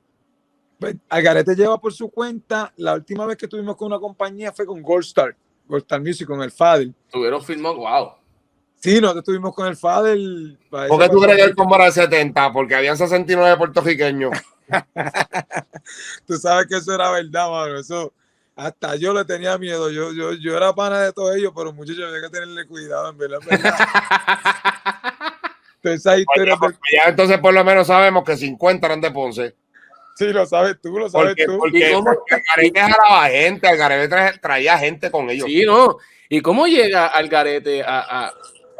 Pues, Algarete lleva por su cuenta, la última vez que tuvimos con una compañía fue con Gold Star, Gold Star Music, con el Fadel. Tuvieron firmado, wow. Sí, nosotros estuvimos con el Fadel. para ¿Por qué tú crees que el combo era el 70? Porque habían 69 puertorriqueños. Tú sabes que eso era verdad, mano. Eso, hasta yo le tenía miedo. Yo, yo, yo era pana de todos ellos, pero muchachos, había que tenerle cuidado, en verdad. en verdad. Entonces, Oye, pues, ya entonces por lo menos sabemos que 50 eran de Ponce. sí, lo sabes tú, lo sabes Porque, tú. porque, porque Algarete jalaba gente, Algarete tra- traía gente con ellos. Sí, ¿no? ¿Y cómo llega al garete a, a-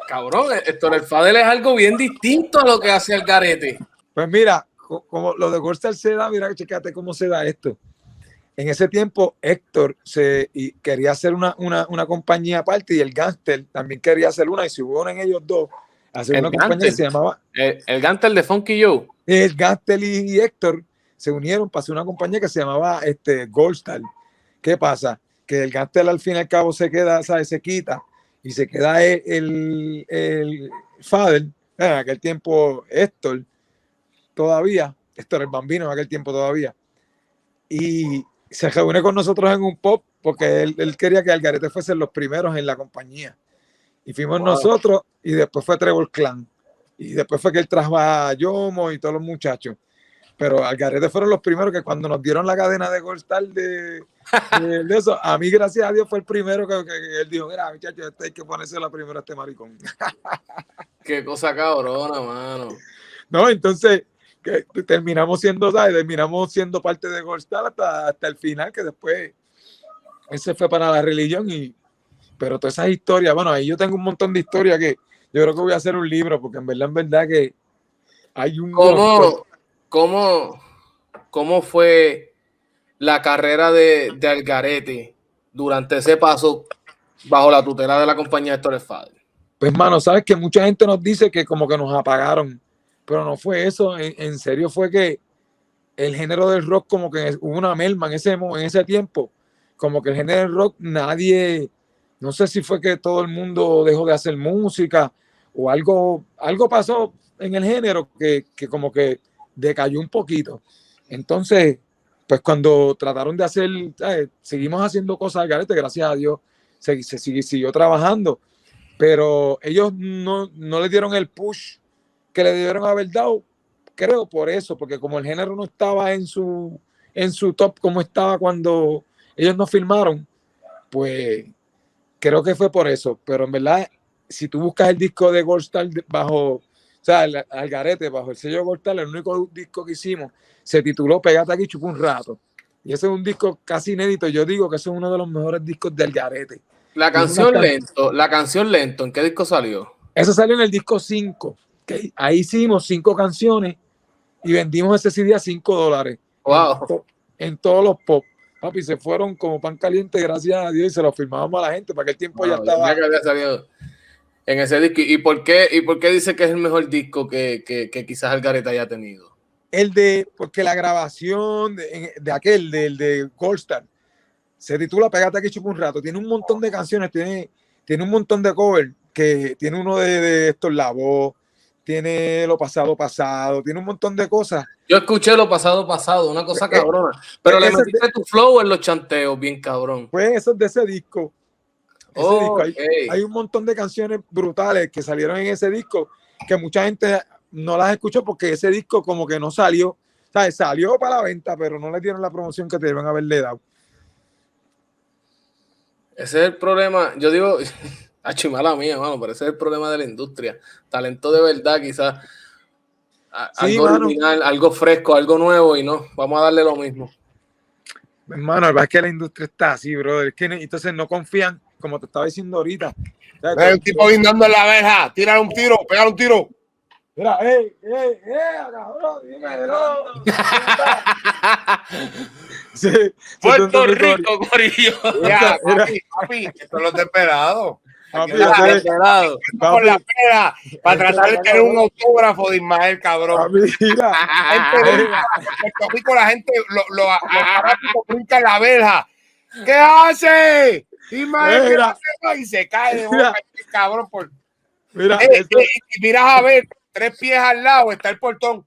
Cabrón, esto el Fadel es algo bien distinto a lo que hace el garete. Pues mira, co- como lo de Gorstar se da, mira, chécate cómo se da esto. En ese tiempo, Héctor se, y quería hacer una, una, una compañía aparte y el Gangster también quería hacer una y se unieron ellos dos hacer El una compañía que Gangster. se llamaba El, el Gantel de Funky Joe. el Gastel y Héctor se unieron para hacer una compañía que se llamaba este, Goldstar. ¿Qué pasa? Que el Gastel al fin y al cabo se queda, ¿sabes? Se quita y se queda el, el, el Fadel, en aquel tiempo Héctor, todavía, Héctor el Bambino en aquel tiempo todavía, y se reúne con nosotros en un pop porque él, él quería que Algarete fuesen los primeros en la compañía. Y fuimos Wow. nosotros y después fue Trevor Clan. Y después fue que él trajo a Yomo y todos los muchachos. Pero Algarete fueron los primeros que cuando nos dieron la cadena de Gold Star de, de, de eso, a mí gracias a Dios fue el primero que, que- que él dijo, mira muchachos, este hay que ponerse la primera a este maricón. Qué cosa cabrona, mano. No, entonces que terminamos siendo, ¿sabes? Terminamos siendo parte de Gold Star hasta, hasta el final, que después él se fue para la religión y pero todas esas historias, bueno, ahí yo tengo un montón de historias que yo creo que voy a hacer un libro, porque en verdad, en verdad que hay un montón. ¿Cómo, cómo, fue la carrera de, de Algarete durante ese paso bajo la tutela de la compañía Héctor Fadel? Pues, mano, sabes que mucha gente nos dice que como que nos apagaron, pero no fue eso. En, en serio fue que el género del rock, como que hubo una merma en ese, en ese tiempo. Como que el género del rock, nadie, no sé si fue que todo el mundo dejó de hacer música o algo, algo pasó en el género que, que como que decayó un poquito. Entonces, pues cuando trataron de hacer, seguimos haciendo cosas al garete, gracias a Dios, se, se sigue- siguió trabajando. Pero ellos no, no le dieron el push que le dieron haber dado, creo por eso, porque como el género no estaba en su, en su top como estaba cuando ellos nos filmaron, pues creo que fue por eso, pero en verdad, si tú buscas el disco de Gold Star de- bajo, o sea, el Algarete, bajo el sello Star, el único disco que hicimos se tituló Pégate aquí, chupa un rato. Y ese es un disco casi inédito. Yo digo que ese es uno de los mejores discos de Algarete. La canción can- lento, la canción lento, ¿en qué disco salió? Eso salió en el disco 5. que Ahí hicimos cinco canciones y vendimos ese CD a 5 dólares. Wow. En, todos los pop. Papi, se fueron como pan caliente, gracias a Dios, y se lo firmábamos a la gente, para que el tiempo ya estaba. Ya que había salido en ese disco. ¿Y por qué, y por qué dice que es el mejor disco que, que, que quizás Algareta haya tenido? El de, porque la grabación de, de aquel, del de Goldstar, se titula Pégate aquí chupa un rato. Tiene un montón de canciones, tiene, tiene un montón de covers, que tiene uno de, de estos La Voz, tiene lo pasado pasado, tiene un montón de cosas. Yo escuché lo pasado pasado, una cosa cabrona. Pero le metiste tu flow en los chanteos, bien cabrón. Pues eso es de ese disco. Ese Oh, disco. Hay, un montón de canciones brutales que salieron en ese disco que mucha gente no las escuchó porque ese disco como que no salió. ¿sabes? Salió para la venta, pero no le dieron la promoción que te deben haberle dado. Ese es el problema. Yo digo, a mala mía, mano, pero ese es el problema de la industria. Talento de verdad, quizás. Sí, algo original, algo fresco, algo nuevo, y no, vamos a darle lo mismo. Hermano, la verdad es que la industria está así, brother. Es que entonces no confían, como te estaba diciendo ahorita. Un tipo guindando en la verja. Tírale un tiro, pégale un tiro. Mira, ey, ey, ey, cabrón, dímelo. Sí, Puerto Rico, Corillo. Ya, Mira. papi, papi, esto es lo desesperado. papi, Pelado. Con la pera para tratar de tener un autógrafo de Ismael, cabrón. papi, mira. Puerto Rico la gente, lo, lo, los fanáticos brincan la verja. ¿Qué hace? Ismael, ¿qué Mira. Y se cae de Mira. boca, este cabrón. Por... Mira, Eh, eh, y miras a ver, tres pies al lado está el portón.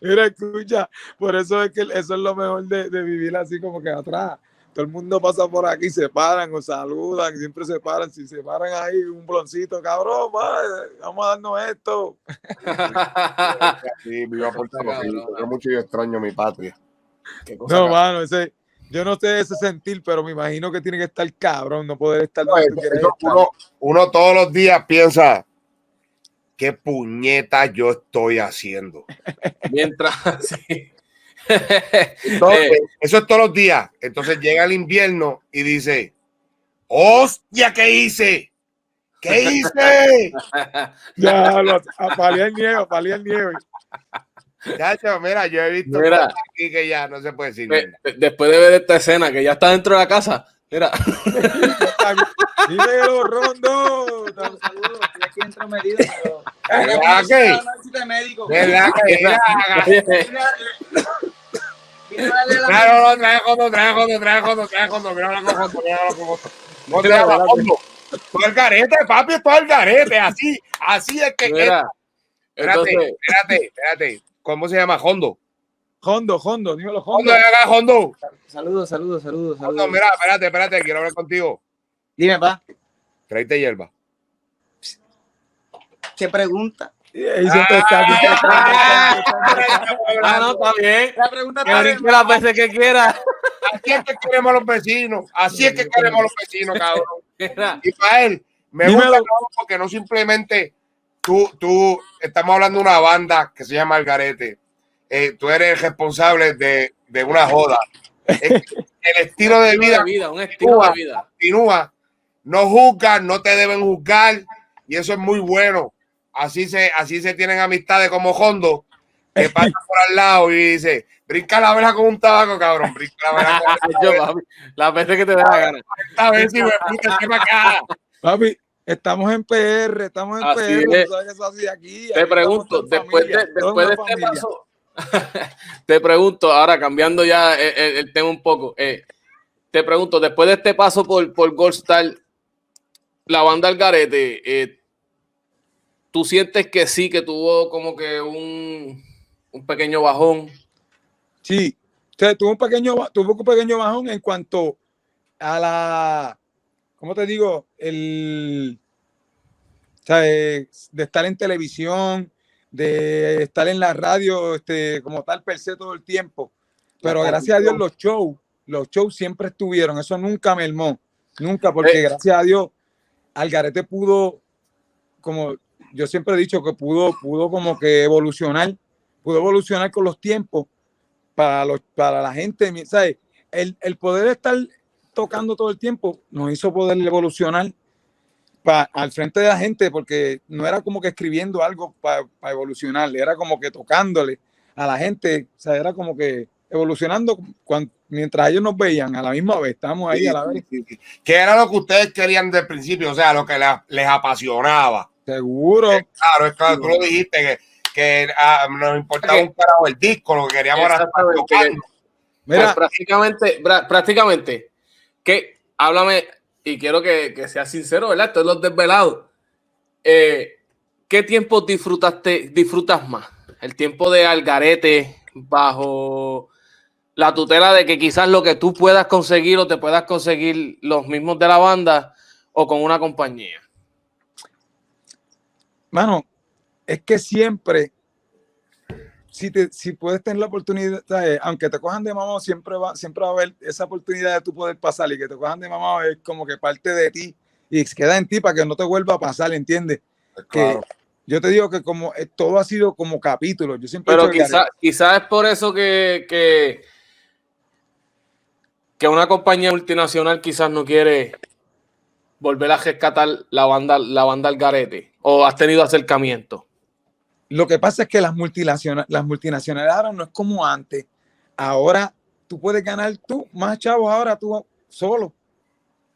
Mira, escucha, por eso es que eso es lo mejor de, de vivir así como que atrás. Todo el mundo pasa por aquí, se paran o saludan, siempre se paran. Si se paran ahí, un bloncito, cabrón, madre, vamos a darnos esto. Sí, Puerto Rico, Rico. yo mucho yo extraño mi patria. Qué cosa No, mano, ese, yo no sé ese sentir, pero me imagino que tiene que estar cabrón, no poder estar donde tú uno, uno todos los días piensa, ¿qué puñeta yo estoy haciendo? Mientras, sí. Entonces, Eh, eso es todos los días. Entonces llega el invierno y dice, hostia, ¿qué hice? ¿Qué hice? Ya, lo, a paliar nieve, a paliar nieve. Chacho, mira, yo he visto Mira. aquí que ya no se puede decir. nada. después de ver esta escena que ya está dentro de la casa, mira, Dímelo, Rondo. Saludos. Estoy aquí entrometido, pero. ¿Verdad Trae, no, trae trae trae mira la fondo, mira la. No te hagas fondo. Todo el garete, papi, todo el garete, así, así es que. mira. espérate, Entonces, espérate, espérate. ¿Cómo se llama? Hondo. Hondo, Hondo, dímelo, Hondo, Hondo. acá, Hondo. Saludos, saludos, saludos, Hondo, saludos. mira, espérate, espérate, quiero hablar contigo. Dime, pa, Tráete hierba. ¿qué pregunta? Está aquí. ah, no, está bien. La pregunta Que brinque las veces que quiera. Así es que queremos a los vecinos. Así es que queremos a los vecinos, cabrón. Y para él, me Dímelo. gusta cabrón, porque no simplemente tú, tú, estamos hablando de una banda que se llama Algarete. Eh, tú eres el responsable de, de una joda. El estilo de vida vida, un estilo de vida. continúa. No juzgan, no te deben juzgar. Y eso es muy bueno. Así se, así se tienen amistades como Hondo, que pasa por al lado y dice, brinca la verja con un tabaco, cabrón. Brinca la verja con Yo, papi, las veces que te dé la gana. esta vez y me puta, ¿qué para acá? Papi, estamos en PR, estamos en Así PR. es. tú sabes que eso así aquí. Te pregunto, después de, después de este familia. paso, te pregunto, ahora cambiando ya el, tema un poco, eh, te pregunto, después de este paso por, por Gold Star, la banda Algarete, eh, ¿tú sientes que sí, que tuvo como que un, un pequeño bajón? Sí, o sea, tuvo un pequeño, tuvo un pequeño bajón en cuanto a la, ¿cómo te digo? El, o sea, de estar en televisión, de estar en la radio, este, como tal, per se todo el tiempo. Pero La gracias a Dios los shows, los shows siempre estuvieron, eso nunca mermó, nunca, porque Eh. gracias a Dios Algarete pudo, como yo siempre he dicho, que pudo, pudo como que evolucionar, pudo evolucionar con los tiempos para, los, para la gente, ¿sabes? El, el poder estar tocando todo el tiempo nos hizo poder evolucionar pa- al frente de la gente, porque no era como que escribiendo algo para evolucionar, era como que tocándole a la gente, o sea, era como que evolucionando cuan- mientras ellos nos veían a la misma vez, estábamos ahí a la vez, Sí, sí, sí. ¿Qué era lo que ustedes querían desde el principio? O sea, lo que la- les apasionaba. seguro. Claro, es claro, tú lo dijiste que, que ah, nos importaba un carajo el disco, lo que queríamos era estar tocando. Mira, Pues prácticamente, prácticamente, que háblame, y quiero que, que seas sincero, ¿verdad? Es los desvelados. Eh, ¿Qué tiempo disfrutaste, disfrutas más? ¿El tiempo de Algarete bajo la tutela de que quizás lo que tú puedas conseguir o te puedas conseguir los mismos de la banda o con una compañía? mano, es que siempre, si, te, si puedes tener la oportunidad, ¿sabes? aunque te cojan de mamá, siempre va, siempre va a haber esa oportunidad de tú poder pasar y que te cojan de mamá es como que parte de ti y queda en ti para que no te vuelva a pasar, ¿entiendes? Claro. Yo te digo que como eh, todo ha sido como capítulos, yo siempre Pero quizás quizá es por eso que, que, que una compañía multinacional quizás no quiere volver a rescatar la banda, la banda al garete. O has tenido acercamiento. Lo que pasa es que las multinacionales, las multinacionales ahora no es como antes. Ahora tú puedes ganar tú más chavos ahora tú solo.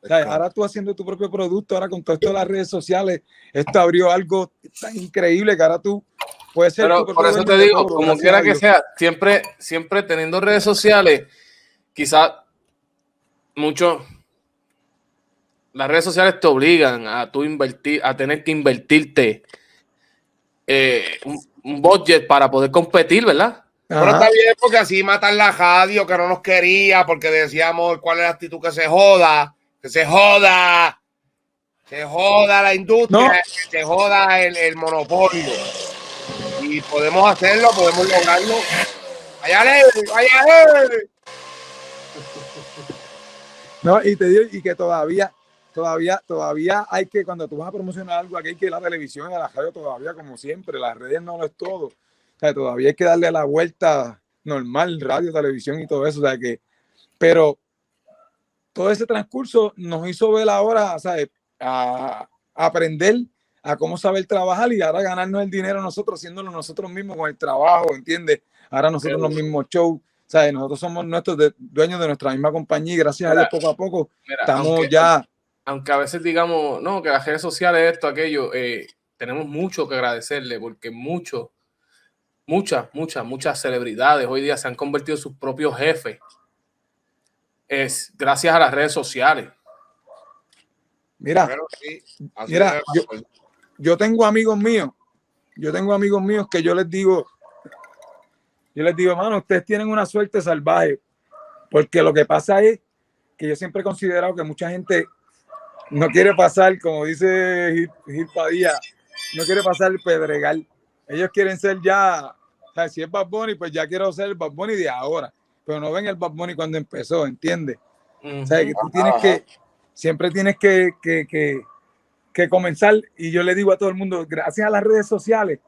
O sea, ahora tú haciendo tu propio producto, ahora con todo esto de las redes sociales, esto abrió algo tan increíble que ahora tú puedes ser. Pero por eso te digo, como quiera que sea, siempre, siempre teniendo redes sociales, quizás muchos las redes sociales te obligan a tú invertir, a tener que invertirte eh, un, un budget para poder competir, ¿verdad? Pero Ajá. está bien porque así matan la radio que no nos quería porque decíamos cuál es la actitud que se joda, que se joda, se joda la industria, No. que se joda el, el monopolio. Y podemos hacerlo, podemos lograrlo. ¡Vaya ley! No, y te digo, y que todavía, todavía, todavía hay que, cuando tú vas a promocionar algo, aquí hay que ir a la televisión y a la radio todavía, como siempre, las redes no lo es todo. O sea, todavía hay que darle la vuelta normal, radio, televisión y todo eso. O sea que, pero todo ese transcurso nos hizo ver ahora, ¿sabes? A, a aprender a cómo saber trabajar y ahora ganarnos el dinero nosotros, haciéndolo nosotros mismos con el trabajo, ¿entiendes? Ahora nosotros los mismos shows, ¿sabes? Nosotros somos nuestros de- dueños de nuestra misma compañía y gracias a Dios poco a poco Mira, estamos aunque- ya aunque a veces digamos, no, que las redes sociales, esto, aquello, eh, tenemos mucho que agradecerle porque muchos, muchas, muchas, muchas celebridades hoy día se han convertido en sus propios jefes. Es gracias a las redes sociales. Mira, sí, Mira, yo- yo tengo amigos míos, yo tengo amigos míos que yo les digo, yo les digo, hermano, ustedes tienen una suerte salvaje, porque lo que pasa es que yo siempre he considerado que mucha gente no quiere pasar, como dice Gil, Gil Padilla, no quiere pasar el pedregal. Ellos quieren ser ya, o sea, si es Bad Bunny, pues ya quiero ser el Bad Bunny de ahora, pero no ven el Bad Bunny cuando empezó, ¿entiendes? O sea, que tú tienes que, siempre tienes que, que, que, que comenzar, y yo le digo a todo el mundo, gracias a las redes sociales,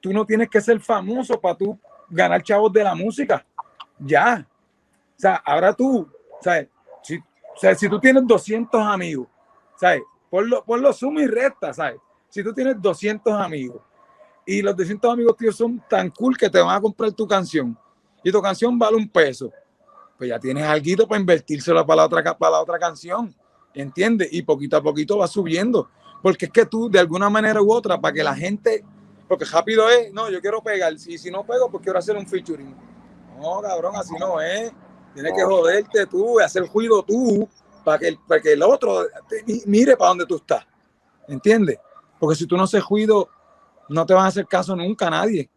tú no tienes que ser famoso para tú ganar chavos de la música. Ya. O sea, ahora tú, ¿sabes? Si, o sea, si tú tienes 200 amigos, ¿sabes? Ponlo, ponlo suma y resta, ¿sabes? Si tú tienes 200 amigos y los 200 amigos tuyos son tan cool que te van a comprar tu canción y tu canción vale un peso, pues ya tienes algo para invertírselo para la otra, para la otra canción, ¿entiendes? Y poquito a poquito va subiendo, porque es que tú de alguna manera u otra, para que la gente, porque rápido es, no, yo quiero pegar, y si no pego, pues quiero hacer un featuring. No, cabrón, así no es. Tienes que joderte tú, hacer ruido tú, para que, el- para que el otro te mire para donde tú estás, ¿entiendes? Porque si tú no haces ruido, no te van a hacer caso nunca nadie.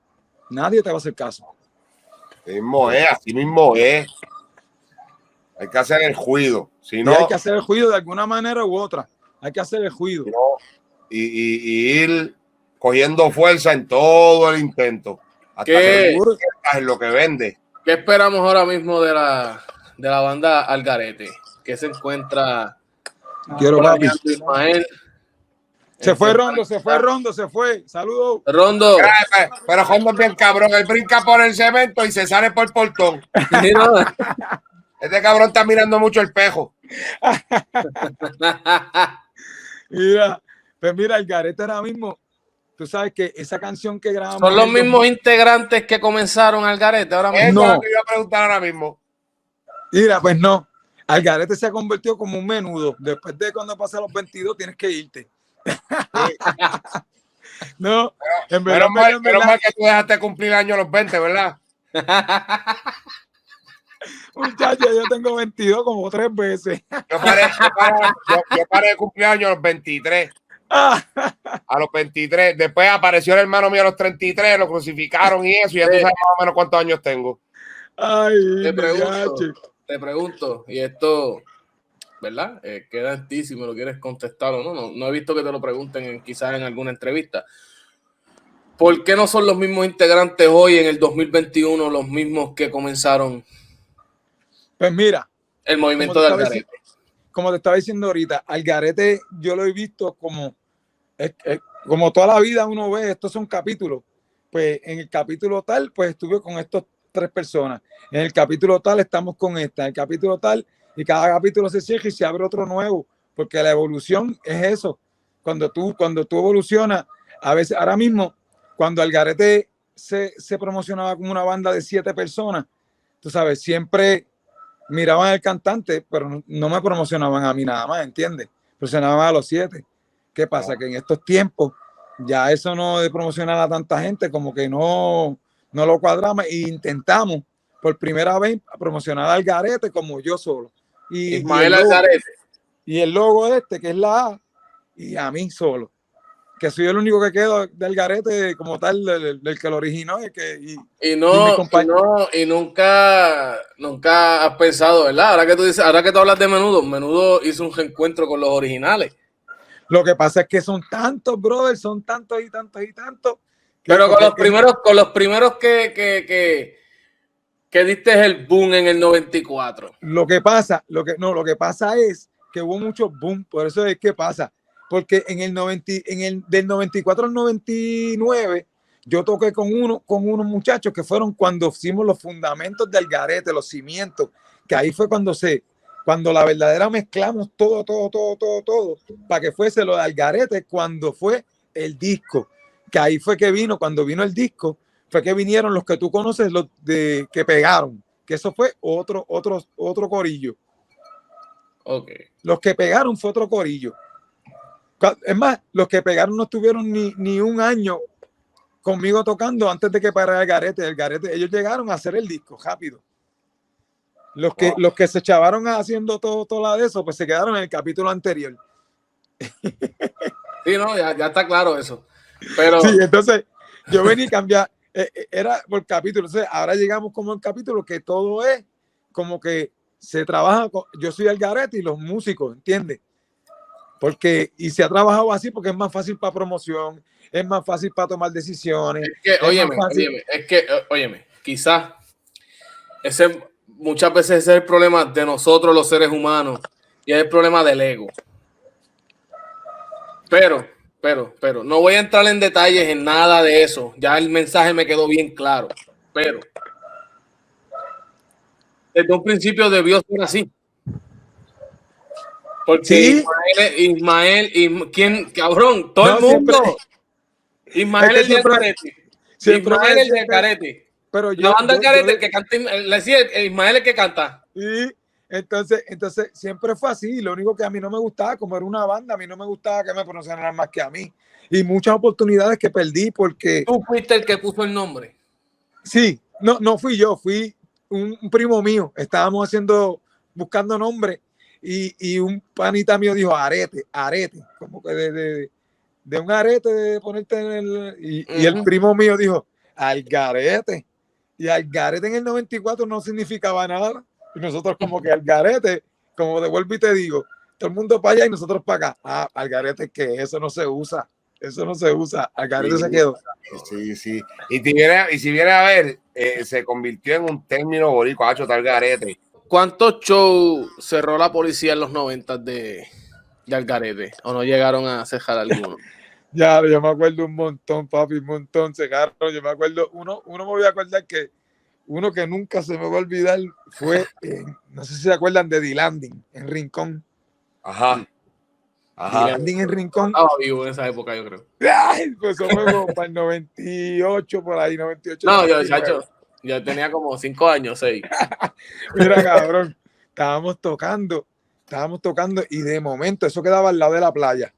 Nadie te va a hacer caso. Así mismo es, así mismo es. Hay que hacer el juido. Si Y no, hay que hacer el juido de alguna manera u otra. Hay que hacer el juido. si no, y, y- y ir cogiendo fuerza en todo el intento. Hasta ¿Qué? que es lo que vende. ¿Qué esperamos ahora mismo de la, de la banda Algarete? Que se encuentra Quiero papi. Ismael. Se fue Rondo, se fue Rondo, se fue. Saludos. Rondo. Pe- Pero Rondo es bien cabrón. Él brinca por el cemento y se sale por el portón. Mira. Este cabrón está mirando mucho el pejo. Mira, pues mira, el garete ahora mismo tú sabes que esa canción que grabamos. Son los mismos integrantes que comenzaron al garete ahora Eso mismo. es No. lo que iba a preguntar ahora mismo. Mira, pues no. Algarete se ha convertido como un menudo. Después de cuando pasa los 22, tienes que irte. no, en verdad, Menos mal, en que tú dejaste cumplir años a los 20, ¿verdad? muchacho, yo tengo 22 como tres veces. Yo paré, yo paré- yo- yo paré de cumplir años a los 23. Ah, A los 23. Después apareció el hermano mío a los 33, lo crucificaron y eso. Y ya tú sabes más o menos cuántos años tengo. Ay, Te pregunto, muchacho. Te pregunto, y esto, ¿verdad? Eh, queda en ti si me lo quieres contestar o no. No, no he visto que te lo pregunten en, quizás en alguna entrevista. ¿Por qué no son los mismos integrantes hoy en el 2021 los mismos que comenzaron Pues mira, el movimiento Como te del estaba garete? como te estaba diciendo ahorita, Algarete yo lo he visto como, es- es- como toda la vida uno ve, estos son capítulos. Pues en el capítulo tal, pues estuve con estas tres personas. En el capítulo tal estamos con esta, en el capítulo tal, y cada capítulo se cierra y se abre otro nuevo, porque la evolución es eso. Cuando tú, cuando tú evolucionas, a veces, ahora mismo, cuando Algarete se, se promocionaba como una banda de siete personas, tú sabes, siempre miraban al cantante, pero no, no me promocionaban a mí nada más, ¿entiendes? Promocionaban a los siete. ¿Qué pasa? Que en estos tiempos ya eso no de promocionar a tanta gente, como que no, no lo cuadramos e intentamos por primera vez promocionar al Garete como yo solo. Y, y el logo- y el logo este, que es la A, y a mí solo. Que soy el único que quedo del Garete como tal, del, del que lo originó. y que, y- no, y no, y nunca, nunca has pensado, ¿verdad? Ahora que tú dices, ahora que tú hablas de menudo, menudo hizo un reencuentro con los originales. Lo que pasa es que son tantos, brothers, son tantos y tantos y tantos. Pero con los primeros, con los primeros que, que, que, que diste el boom en el 94. Lo que pasa, lo que no, lo que pasa es que hubo mucho boom, por eso es que pasa, porque en el 90, en el del 94 al 99 yo toqué con uno, con unos muchachos que fueron cuando hicimos los fundamentos del garete, los cimientos, que ahí fue cuando se, cuando la verdadera mezclamos todo, todo, todo, todo, todo, para que fuese lo de Algarete cuando fue el disco, que ahí fue que vino, cuando vino el disco, fue que vinieron los que tú conoces, los de que pegaron, que eso fue otro, otro, otro corillo. Ok. Los que pegaron fue otro corillo. Es más, los que pegaron no estuvieron ni, ni un año conmigo tocando antes de que parara el garete. El garete, ellos llegaron a hacer el disco rápido. Los que, Wow. los que se echaron haciendo todo, todo la de eso, pues se quedaron en el capítulo anterior. Sí, no, ya, ya está claro eso. Pero Sí, entonces yo venía y cambiar, eh, eh, era por capítulo. Entonces, ahora llegamos como el capítulo que todo es como que se trabaja, con, yo soy el garete y los músicos, ¿entiendes? Porque, y se ha trabajado así porque es más fácil para promoción, es más fácil para tomar decisiones. es que, más óyeme, óyeme, es que, óyeme, quizás ese, muchas veces ese es el problema de nosotros los seres humanos y es el problema del ego. Pero, pero, pero, no voy a entrar en detalles en nada de eso. Ya el mensaje me quedó bien claro. Pero, desde un principio debió ser así. Porque Sí. Ismael, Ismael, Isma- ¿quién, cabrón? Todo No, el mundo. siempre- Ismael Es que el carete. Ismael el del siempre- carete. Pero yo, La banda yo- yo carete, le- el que canta, le decía el- Ismael el que canta. Y entonces, entonces siempre fue así. Lo único que a mí no me gustaba, como era una banda, a mí no me gustaba que me promocionaran más que a mí. Y muchas oportunidades que perdí porque Tú fuiste el que puso el nombre. sí, no, no fui yo, fui un, un primo mío. Estábamos haciendo, buscando nombre y, y un panita mío dijo arete, arete, como que de, de, de un arete de ponerte en el. Y, y el primo mío dijo algarete. Y algarete en el 94 no significaba nada. Y nosotros, como que algarete, como de vuelvo y te digo, todo el mundo para allá y nosotros para acá. Ah, algarete, que eso no se usa. Eso no se usa. Algarete Sí. se quedó. Sí, sí. Y si viene, y si viene a ver, eh, se convirtió en un término boricua, hacho, tal garete. ¿Cuántos shows cerró la policía en los 90 de, de Algarete? ¿O no llegaron a cejar alguno? Ya, yo me acuerdo un montón, papi, un montón. Se agarró, yo me acuerdo, uno, uno me voy a acordar que uno que nunca se me va a olvidar fue, en- no sé si se acuerdan de The Landing, en Rincón. Ajá. Ajá. Landing en rincón. Estaba vivo en esa época, yo creo. Ay, pues eso fue como para el 98, por ahí, 98. No, yo, 99. chacho, yo tenía como cinco años, seis. Mira, cabrón, estábamos tocando, estábamos tocando y de momento, eso quedaba al lado de la playa.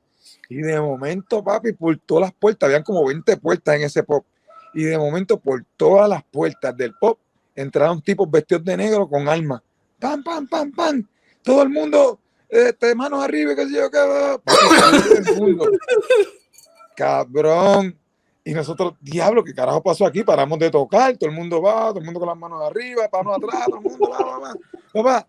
Y de momento, papi, por todas las puertas, habían como 20 puertas en ese pop. Y de momento, por todas las puertas del pop, entraron tipos vestidos de negro con armas. Pam, pam, pam, pam. Todo el mundo, este, manos arriba, sé yo, mundo. Cabrón. Y nosotros, diablo, ¿qué carajo pasó aquí? Paramos de tocar, todo el mundo va, todo el mundo con las manos arriba, manos atrás, todo el mundo va, va, va.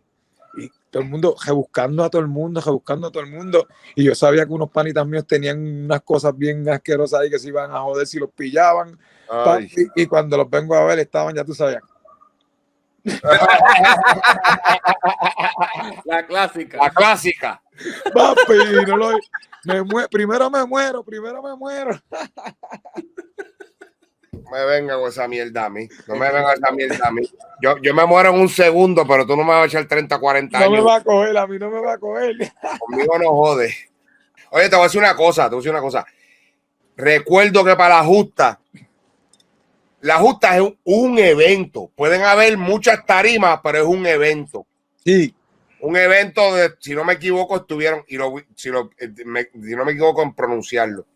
Todo el mundo rebuscando a todo el mundo, rebuscando a todo el mundo. Y yo sabía que unos panitas míos tenían unas cosas bien asquerosas ahí que se iban a joder si los pillaban. Ay. y cuando los vengo a ver, estaban, ya tú sabías. La clásica. La clásica. Papi, no lo- me primero me muero, primero me muero. No me venga con esa mierda a mí. No me venga esa mierda a mí. Yo, yo me muero en un segundo, pero tú no me vas a echar 30, 40 No me años. va a coger, a mí no me va a coger. Conmigo no jode. Oye, te voy a decir una cosa, te voy a decir una cosa. Recuerdo que para la justa, la justa es un, un evento. Pueden haber muchas tarimas, pero es un evento. Sí, Un evento de, si no me equivoco, estuvieron, y lo, si, lo- eh, me- si no me equivoco en pronunciarlo,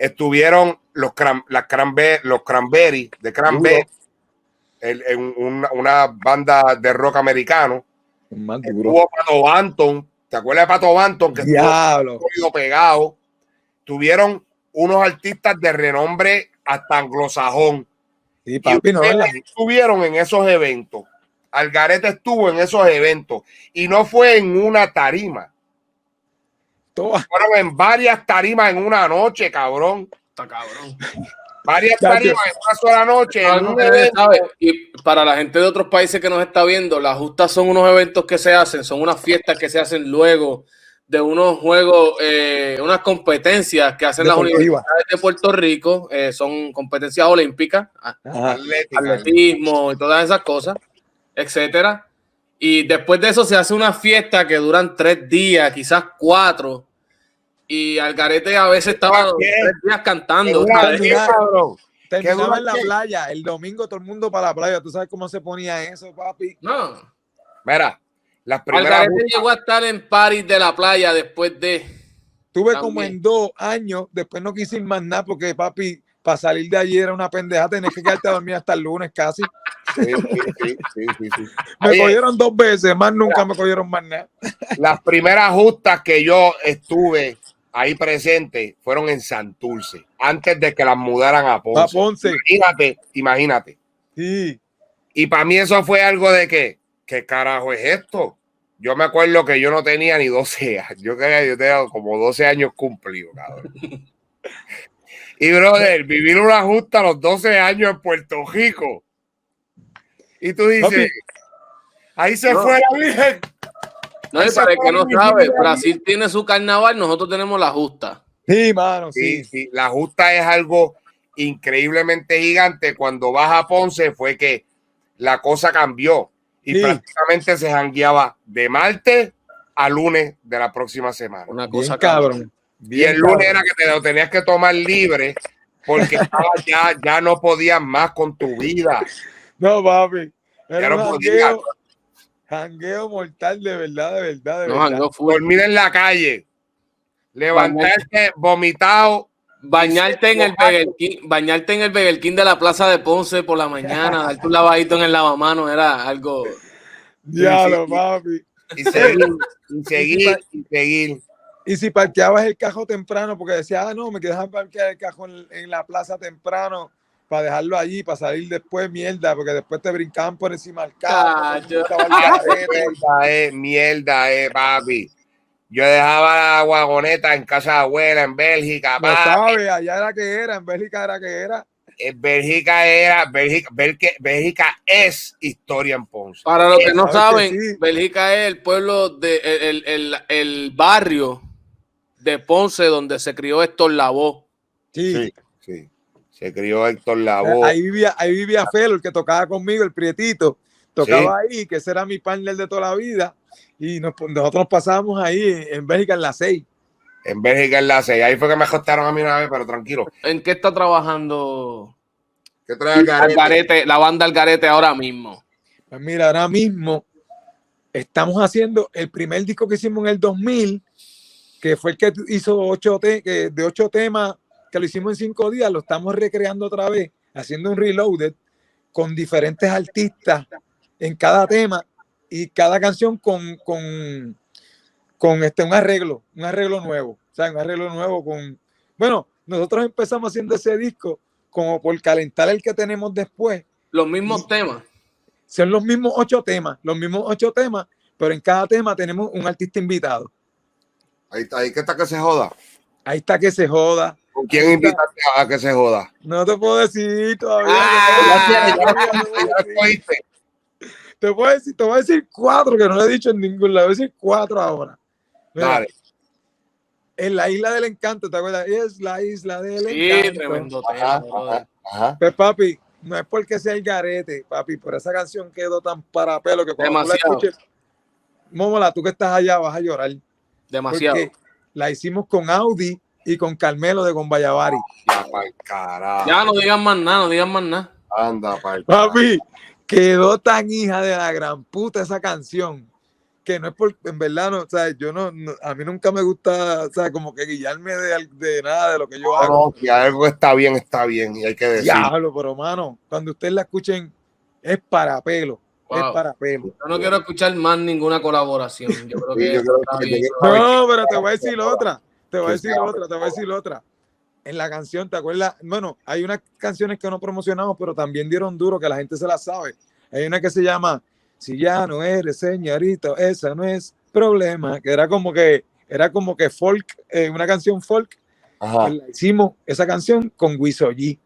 estuvieron los, cran, las cranbe- los cranberry, de cranberry, el- en una, una banda de rock americano. duro. Estuvo Pato Banton, ¿te acuerdas de Pato Banton? Que estuvo Diablo. pegado. Tuvieron unos artistas de renombre hasta anglosajón. Sí, Y papi, no, la- estuvieron en esos eventos. Algarete estuvo en esos eventos y no fue en una tarima. Fueron en varias tarimas en una noche, cabrón. Está cabrón. Varias tarimas en una sola noche. en un Y para la gente de otros países que nos está viendo, las justas son unos eventos que se hacen, son unas fiestas que se hacen luego de unos juegos, eh, unas competencias que hacen las universidades de Puerto Rico, eh, son competencias olímpicas, Ajá. Atletismo y todas esas cosas, etcétera. Y después de eso se hace una fiesta que duran tres días, quizás cuatro. Y Algarete a veces estaba tres días cantando. Terminaba en la playa, el domingo todo el mundo para la playa. ¿Tú sabes cómo se ponía eso, papi? No. Mira, las primeras Algarete llegó a estar en París de la playa después de. Tuve También. como en dos años, después no quise ir más nada porque, papi, para salir de allí era una pendeja, tenés que quedarte a dormir hasta el lunes casi. Sí, sí, sí, sí, sí, sí. Me Oye, cogieron dos veces, más nunca me cogieron más nada. las primeras justas que yo estuve ahí presente fueron en Santurce, antes de que las mudaran a A Ponce. Ponce. Imagínate, imagínate. Sí. Y para mí eso fue algo de que, ¿qué carajo es esto? Yo me acuerdo que yo no tenía ni 12 años. Yo yo tenía como 12 años cumplidos, cabrón. Y, brother, vivir una justa a los 12 años en Puerto Rico. Y tú dices, Papi. ahí se No. fue la Virgen. No, y Esa para el que no sabe. Brasil tiene su carnaval, nosotros tenemos la justa. Sí, mano, Sí, sí. sí, la justa es algo increíblemente gigante. Cuando vas a Ponce fue que la cosa cambió y Sí. prácticamente se jangueaba de martes a lunes de la próxima semana. Una Bien cosa cabrón. Y Bien el lunes cabrón. era que te lo tenías que tomar libre porque estaba ya, ya no podías más con tu vida. No, papi. Era Ya no un podía. Jangueo, mortal, de verdad, de verdad, de No, verdad. Dormir en la calle, levantarte vomitado. Bañarte en el King, bañarte en el King de la Plaza de Ponce por la mañana, darte un lavadito en el lavamanos era algo. Diablo, papi. Y seguir, y seguir, y seguir. Y si parqueabas el cajo temprano, porque decía, ah, no, me quedas parquear el cajo en, en la plaza temprano para dejarlo allí, para salir después, mierda, porque después te brincaban por encima del carro. estaba al Ah, mierda, eh, mierda, eh, papi. Yo dejaba la wagoneta en casa de abuela en Bélgica, No papi. sabes, allá era que era, en Bélgica era que era. En Bélgica era, Bélgica, Bélgica, Bélgica es historia en Ponce. Para los que no que saben, sí. Bélgica es el pueblo de el, el- el- el barrio de Ponce donde se crió Héctor Lavoe. Sí, sí. Se crió Héctor Lavoe. Ahí vivía, ahí vivía Felo, el que tocaba conmigo, el prietito. Tocaba ahí, que ese era mi partner de toda la vida. Y nos- nosotros nos pasábamos ahí en, en Bélgica en las seis. En Bélgica en la 6. Ahí fue que me acostaron a mí una vez, pero tranquilo. ¿En qué está trabajando ¿Qué trae acá? Algarete, la banda Algarete ahora mismo? Pues mira, ahora mismo estamos haciendo el primer disco que hicimos en el 2000, que fue el que hizo ocho de ocho temas, que lo hicimos en cinco días, lo estamos recreando otra vez, haciendo un reloaded con diferentes artistas en cada tema y cada canción con, con, con este, un arreglo, un arreglo nuevo, o sea, un arreglo nuevo con... Bueno, nosotros empezamos haciendo ese disco como por calentar el que tenemos después Los mismos temas. son los mismos ocho temas, los mismos ocho temas, pero en cada tema tenemos un artista invitado. Ahí está, ahí que está que se joda. Ahí está que se joda. ¿Con quién invitaste a que se joda? No te puedo decir todavía. Ah, no te puedo ya, decir, ya te, puedo decir, te voy a decir cuatro que no lo he dicho en ningún lado. Voy a decir cuatro ahora. Mira, Dale. en la isla del encanto, ¿te acuerdas? Es la isla del Sí, encanto. tremendo Ajá. Pues papi, no es porque sea el garete, papi, pero esa canción quedó tan para pelo que cuando tú la Demasiado. escuches, Mómola, tú que estás allá vas a llorar. Demasiado. Porque la hicimos con Audi y con Carmelo de Gombayavari. Ya, pa'l carajo. Ya no digan más nada, no digan más nada. Anda, pa'l carajo. Papi, quedó tan hija de la gran puta esa canción que no es por, en verdad, no, o sea, yo no, no- a mí nunca me gusta, o sea, como que guiarme de, de nada de lo que yo No, hago. no, si algo está bien, está bien. Y hay que decir. Diablo, pero mano, cuando ustedes la escuchen, es para pelo, es para pelo. Yo no quiero escuchar más ninguna colaboración. Yo creo Sí, que yo creo está que- bien. yo creo que- No, pero te voy a decir otra, te voy a decir sea- otra, te voy a decir otra. En la canción, ¿te acuerdas? Bueno, hay unas canciones que no promocionamos, pero también dieron duro, que la gente se la sabe. Hay una que se llama Si ya no eres señorita, esa no es problema, que era como que, era como que folk, eh, una canción folk. Ajá. la hicimos esa canción con Wiso G.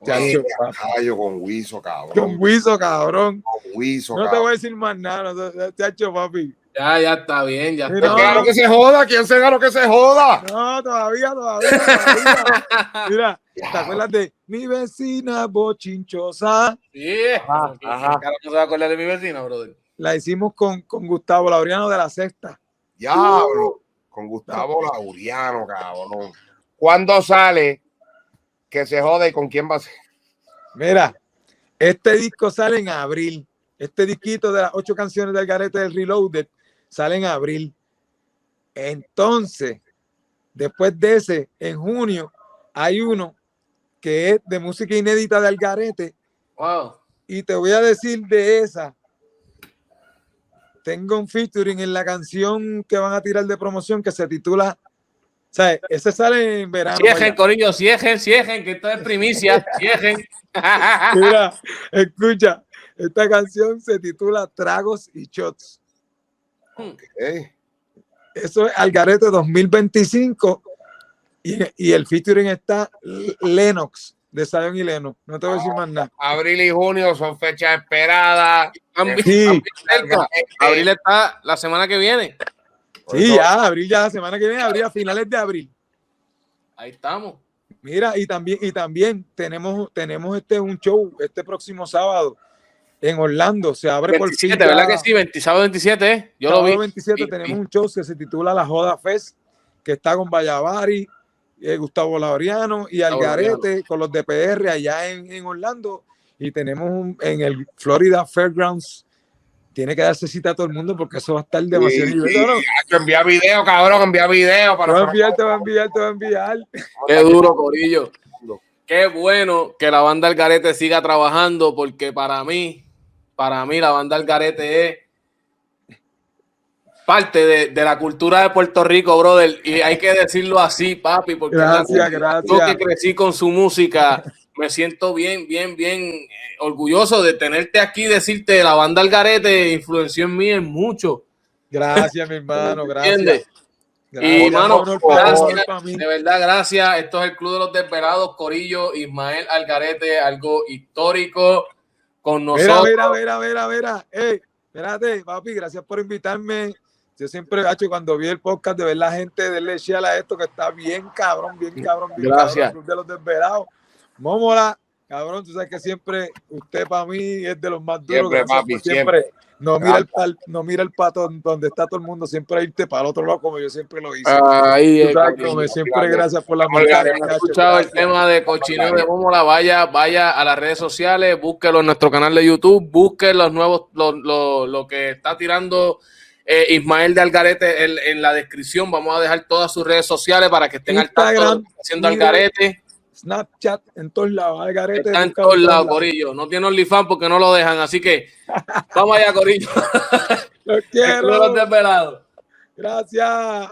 Oye. Caballo con Wiso, Con cabrón. Wiso, cabrón. Con Wiso, No te voy a decir más nada, te- chacho, papi. Ya, ya está bien, ya Mira, está. ¿Quién lo que se joda? ¿Quién se lo que se joda? No, todavía, todavía, todavía. Mira, ¿te acuerdas de mi vecina bochinchosa? Sí, Ajá, ajá. no se va a acordar de mi vecina, brother. La hicimos con, con Gustavo Laureano de la Sexta. Diablo. Con Gustavo Lauriano, cabrón. ¿Cuándo sale que se jode y con quién va a ser? Mira, este disco sale en abril. Este disquito de las ocho canciones del garete del Reloaded sale en abril. Entonces, después de ese, en junio, hay uno que es de música inédita del garete. Wow. Y te voy a decir de esa. Tengo un featuring en la canción que van a tirar de promoción que se titula. O sea, ese sale en verano. Ciejen. Corillo, ciejen, ciejen, que esto es primicia. Ciejen. Mira, escucha, esta canción se titula Tragos y Shots. ¿Eh? Eso es Algarete 2025 y, y el featuring está Lennox de Zion y Lennox. No te voy a decir más nada. Abril y junio son fechas esperadas. Abril, Sí. cerca. Abril está la semana que viene. Sí, ya, abril ya, la semana que viene, abril, a finales de abril. Ahí estamos. Mira, y también, y también tenemos, tenemos este un show este próximo sábado en Orlando. Se abre por fin. 27, ¿verdad que sí? 20, sábado 27, ¿eh? Yo lo sábado vi. 27 Sí, tenemos sí. un show que se titula La Joda Fest, que está con Vallavari, eh, Gustavo Laureano y Algarete con los de PR allá en, en Orlando. Y tenemos un- en el Florida Fairgrounds. Tiene que darse cita a todo el mundo porque eso va a estar demasiado Sí, nivel. sí, No, envía video, cabrón, envía video. Para va a enviar, te va a enviar, te va a enviar. Qué duro, Corillo. Qué bueno que la banda Algarete siga trabajando, porque para mí, para mí, la banda Algarete es parte de, de la cultura de Puerto Rico, brother. Y hay que decirlo así, papi, porque Gracias, yo que crecí con su música, me siento bien, bien, bien eh, orgulloso de tenerte aquí, decirte la banda Algarete influenció en mí en mucho. Gracias, mi hermano, gracias. Gracias, Y, mano. De verdad, gracias. Esto es el Club de los Desvelados, Corillo, Ismael Algarete, algo histórico con Mira, nosotros. mira, mira, mira, mira. Ey, espérate, papi, gracias por invitarme. Yo siempre, gacho, cuando vi el podcast, de ver la gente de share a esto que está bien cabrón, bien cabrón, bien Gracias. cabrón, de los desvelados. Mómola, Cabrón, tú sabes que siempre usted para mí es de los más duros. Siempre, papi, por siempre. No mira, el, pal- no mira el pato donde está todo el mundo, siempre irte para el otro lado como yo siempre lo hice. Ahí Tú es, como siempre, gracias por la Gabriel, han escuchado el tema de cochineo de Mómola, vaya, vaya a las redes sociales, búsquelo en nuestro canal de YouTube, busque los nuevos, lo, lo- lo que está tirando eh, Ismael de Algarete en, en la descripción. Vamos a dejar todas sus redes sociales para que estén al tanto haciendo Algarete. Snapchat, en todos lados. Algarete, Está en todos lados, Corillo. No tiene OnlyFans porque no lo dejan, así que vamos allá, Corillo. Los quiero. los desvelados. Gracias.